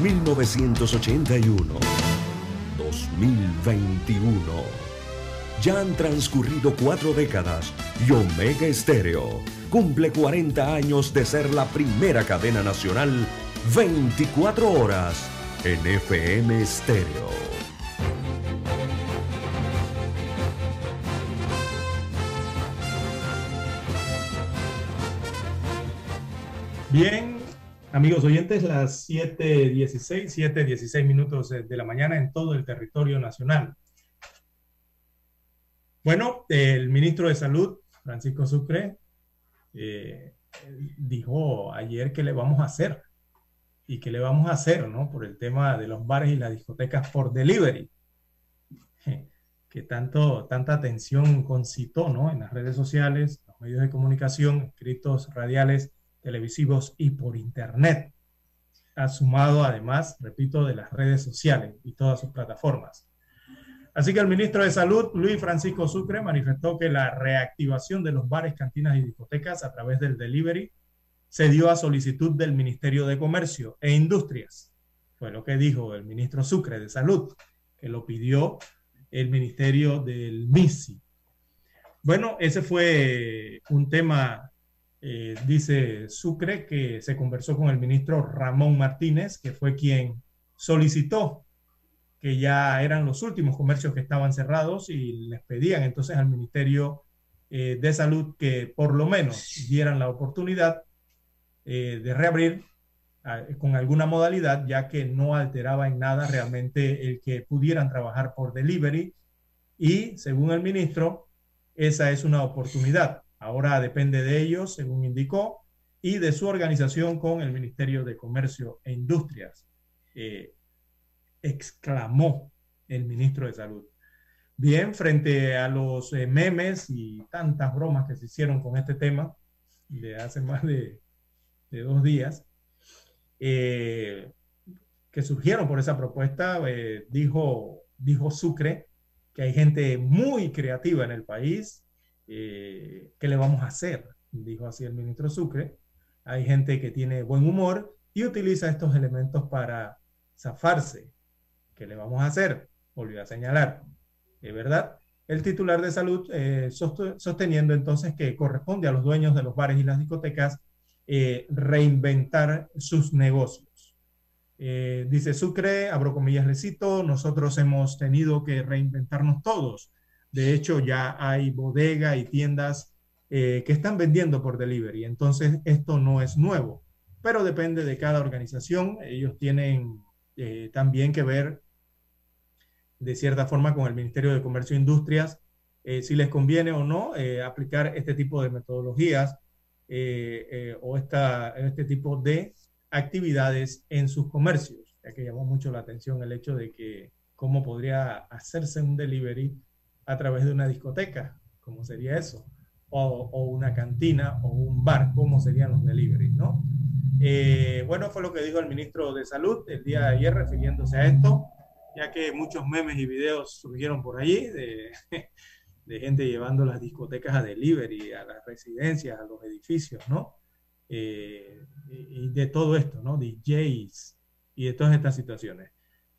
1981. 2021. Ya han transcurrido cuatro décadas y Omega Estéreo cumple 40 años de ser la primera cadena nacional 24 horas en FM Estéreo. Bien, amigos oyentes, las 7.16, 7.16 minutos de la mañana en todo el territorio nacional. Bueno, el ministro de Salud, Francisco Sucre, eh, dijo ayer que le vamos a hacer y que le vamos a hacer, ¿no? Por el tema de los bares y las discotecas por delivery, que tanto, tanta atención concitó, ¿no? En las redes sociales, los medios de comunicación, escritos radiales, televisivos y por internet. Ha sumado además, repito, de las redes sociales y todas sus plataformas. Así que el ministro de Salud, Luis Francisco Sucre, manifestó que la reactivación de los bares, cantinas y discotecas a través del delivery se dio a solicitud del Ministerio de Comercio e Industrias. Fue lo que dijo el ministro Sucre de Salud, que lo pidió el Ministerio del MISI. Bueno, ese fue un tema, eh, dice Sucre, que se conversó con el ministro Ramón Martínez, que fue quien solicitó que ya eran los últimos comercios que estaban cerrados y les pedían entonces al Ministerio eh, de Salud que por lo menos dieran la oportunidad eh, de reabrir con alguna modalidad, ya que no alteraba en nada realmente el que pudieran trabajar por delivery y según el ministro, esa es una oportunidad. Ahora depende de ellos, según indicó, y de su organización con el Ministerio de Comercio e Industrias. Eh, exclamó el ministro de Salud. Bien, frente a los eh, memes y tantas bromas que se hicieron con este tema de hace más de, dos días, eh, que surgieron por esa propuesta, eh, dijo, dijo Sucre que hay gente muy creativa en el país. ¿Qué le vamos a hacer? Dijo así el ministro Sucre. Hay gente que tiene buen humor y utiliza estos elementos para zafarse ¿Qué le vamos a hacer? Volvió a señalar. ¿Es verdad? El titular de salud eh, sosteniendo entonces que corresponde a los dueños de los bares y las discotecas eh, reinventar sus negocios. Eh, dice Sucre, abro comillas, recito, nosotros hemos tenido que reinventarnos todos. De hecho, ya hay bodega y tiendas que están vendiendo por delivery. Entonces, esto no es nuevo, pero depende de cada organización. Ellos tienen también que ver de cierta forma con el Ministerio de Comercio e Industrias eh, si les conviene o no eh, aplicar este tipo de metodologías eh, o esta, este tipo de actividades en sus comercios, ya que llamó mucho la atención el hecho de que cómo podría hacerse un delivery a través de una discoteca, cómo sería eso, o, una cantina o un bar, cómo serían los deliveries, ¿no? bueno, fue lo que dijo el ministro de Salud el día de ayer refiriéndose a esto ya que muchos memes y videos surgieron por allí de, de gente llevando las discotecas a delivery, a las residencias, a los edificios, ¿no? Eh, y de todo esto, ¿no? DJs y de todas estas situaciones.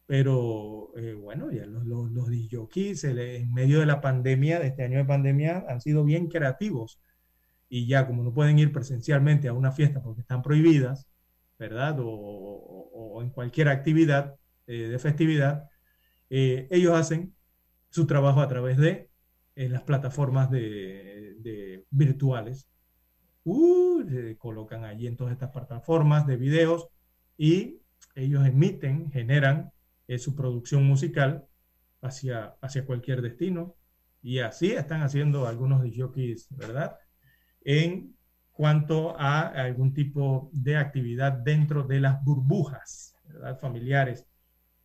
Pero eh, bueno, ya los, los, los DJs en medio de la pandemia, de este año de pandemia, han sido bien creativos. Y ya como no pueden ir presencialmente a una fiesta porque están prohibidas, ¿verdad? O, o en cualquier actividad, eh, de festividad, eh, ellos hacen su trabajo a través de las plataformas de, virtuales, uh, se colocan allí en todas estas plataformas de videos y ellos emiten, generan eh, su producción musical hacia, hacia cualquier destino. Y así están haciendo algunos jockeys, ¿verdad? En cuanto a algún tipo de actividad dentro de las burbujas, ¿verdad? Familiares.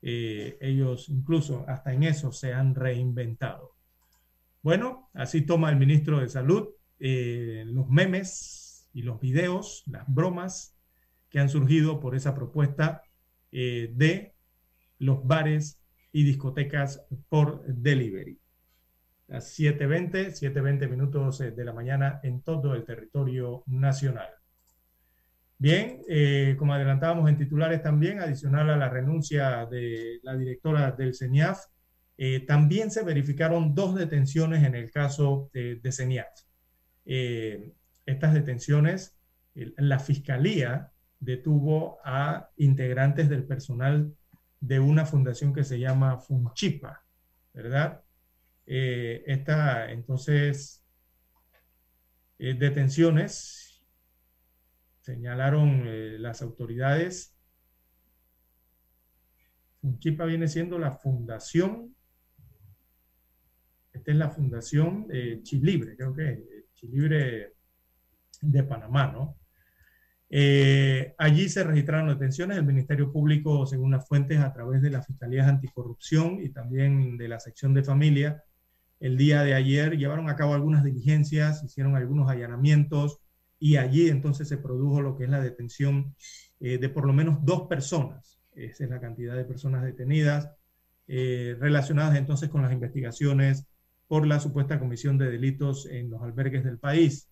Eh, ellos incluso hasta en eso se han reinventado. Bueno, así toma el ministro de Salud eh, los memes y los videos, las bromas que han surgido por esa propuesta de los bares y discotecas por delivery. Las 7.20, 7.20 minutos eh, de la mañana en todo el territorio nacional. Bien, como adelantábamos en titulares también, adicional a la renuncia de la directora del CENIAF, también se verificaron dos detenciones en el caso de, de CENIAF. Eh, estas detenciones, la fiscalía detuvo a integrantes del personal de una fundación que se llama Funchipa, ¿verdad? Eh, esta, entonces, eh, detenciones, señalaron las autoridades, Funchipa viene siendo la fundación, esta es la fundación Chilibre, creo que Libre de Panamá, ¿no? Eh, allí se registraron detenciones del Ministerio Público, según las fuentes, a través de las Fiscalías Anticorrupción y también de la sección de familia. El día de ayer llevaron a cabo algunas diligencias, hicieron algunos allanamientos y allí entonces se produjo lo que es la detención eh, de por lo menos dos personas. Esa es la cantidad de personas detenidas eh, relacionadas entonces con las investigaciones por la supuesta comisión de delitos en los albergues del país.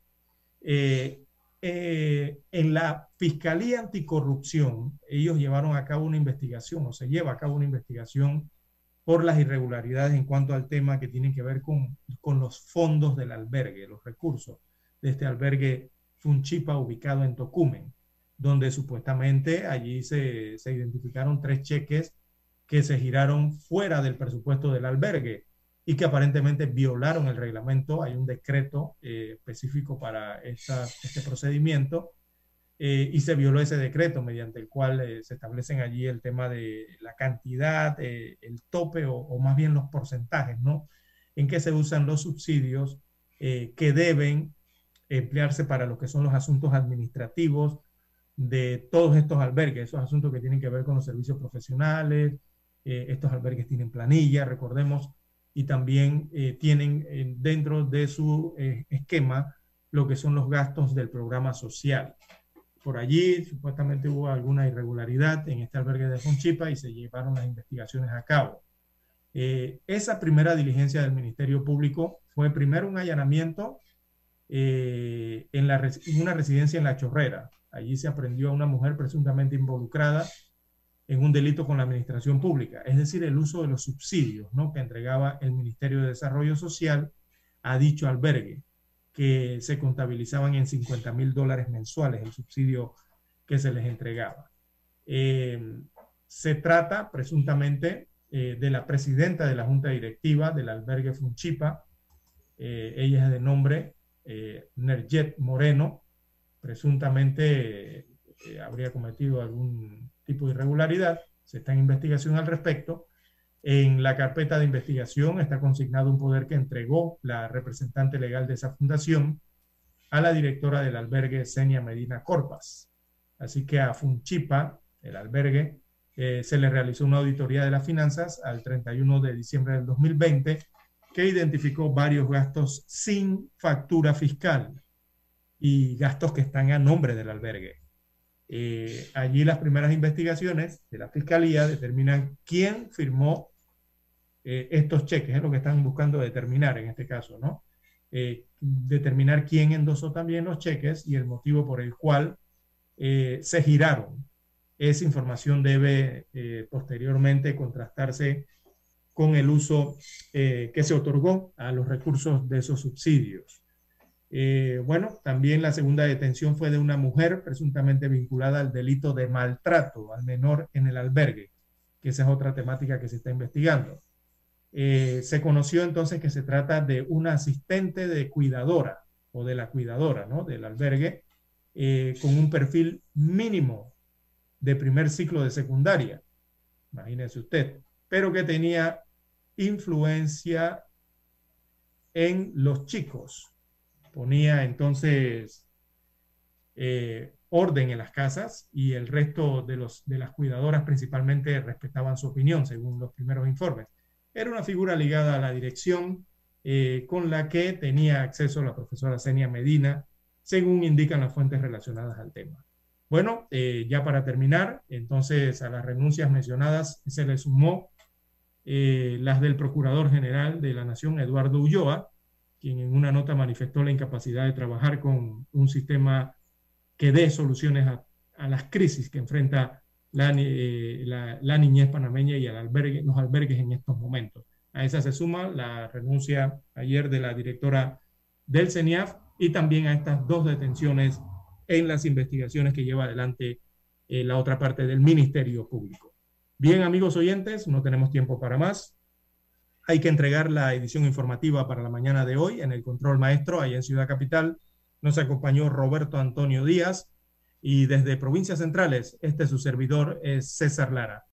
Eh, en la Fiscalía Anticorrupción, ellos llevaron a cabo una investigación, o se lleva a cabo una investigación por las irregularidades en cuanto al tema que tiene que ver con, con los fondos del albergue, los recursos de este albergue Funchipa ubicado en Tocumen, donde supuestamente allí se, se identificaron tres cheques que se giraron fuera del presupuesto del albergue y que aparentemente violaron el reglamento. Hay un decreto eh, específico para este procedimiento eh, y se violó ese decreto mediante el cual eh, se establecen allí el tema de la cantidad, el tope o, más bien los porcentajes, ¿no? En que se usan los subsidios que deben emplearse para lo que son los asuntos administrativos de todos estos albergues, esos asuntos que tienen que ver con los servicios profesionales, estos albergues tienen planilla, recordemos, y también eh, tienen eh, dentro de su eh, esquema lo que son los gastos del programa social. Por allí supuestamente hubo alguna irregularidad en este albergue de Fonchipa y se llevaron las investigaciones a cabo. esa primera diligencia del Ministerio Público fue primero un allanamiento en, la, en una residencia en La Chorrera. Allí se aprendió a una mujer presuntamente involucrada en un delito con la administración pública, es decir, el uso de los subsidios ¿no? que entregaba el Ministerio de Desarrollo Social a dicho albergue, que se contabilizaban en 50 mil dólares mensuales el subsidio que se les entregaba. Eh, se trata presuntamente eh, de la presidenta de la Junta Directiva del albergue Funchipa, eh, ella es de nombre Nerjet Moreno, presuntamente habría cometido algún tipo de irregularidad. Se está en investigación al respecto. En la carpeta de investigación está consignado un poder que entregó la representante legal de esa fundación a la directora del albergue, Senia Medina Corpas. Así que a Funchipa, el albergue, eh, se le realizó una auditoría de las finanzas al 31 de diciembre del 2020 que identificó varios gastos sin factura fiscal y gastos que están a nombre del albergue. Eh, allí las primeras investigaciones de la Fiscalía determinan quién firmó eh, estos cheques, es lo que están buscando determinar en este caso, ¿no? Eh, determinar quién endosó también los cheques y el motivo por el cual se giraron. Esa información debe posteriormente contrastarse con el uso que se otorgó a los recursos de esos subsidios. Eh, bueno, también la segunda detención fue de una mujer presuntamente vinculada al delito de maltrato al menor en el albergue, que esa es otra temática que se está investigando. Eh, se conoció entonces que se trata de una asistente de cuidadora o de la cuidadora, ¿no? Del albergue, eh, con un perfil mínimo de primer ciclo de secundaria, imagínese usted, pero que tenía influencia en los chicos. Ponía entonces eh, orden en las casas y el resto de, los, de las cuidadoras principalmente respetaban su opinión, según los primeros informes. Era una figura ligada a la dirección eh, con la que tenía acceso la profesora Senia Medina, según indican las fuentes relacionadas al tema. Bueno, eh, ya para terminar, entonces a las renuncias mencionadas se le sumó eh, las del Procurador General de la Nación, Eduardo Ulloa, quien en una nota manifestó la incapacidad de trabajar con un sistema que dé soluciones a, las crisis que enfrenta la, la, niñez panameña y albergue, los albergues en estos momentos. A esa se suma la renuncia ayer de la directora del CENIAF y también a estas dos detenciones en las investigaciones que lleva adelante eh, la otra parte del Ministerio Público. Bien, amigos oyentes, no tenemos tiempo para más. Hay que entregar la edición informativa para la mañana de hoy en el control maestro, allá en Ciudad Capital. Nos acompañó Roberto Antonio Díaz y desde Provincias Centrales, este su servidor es César Lara.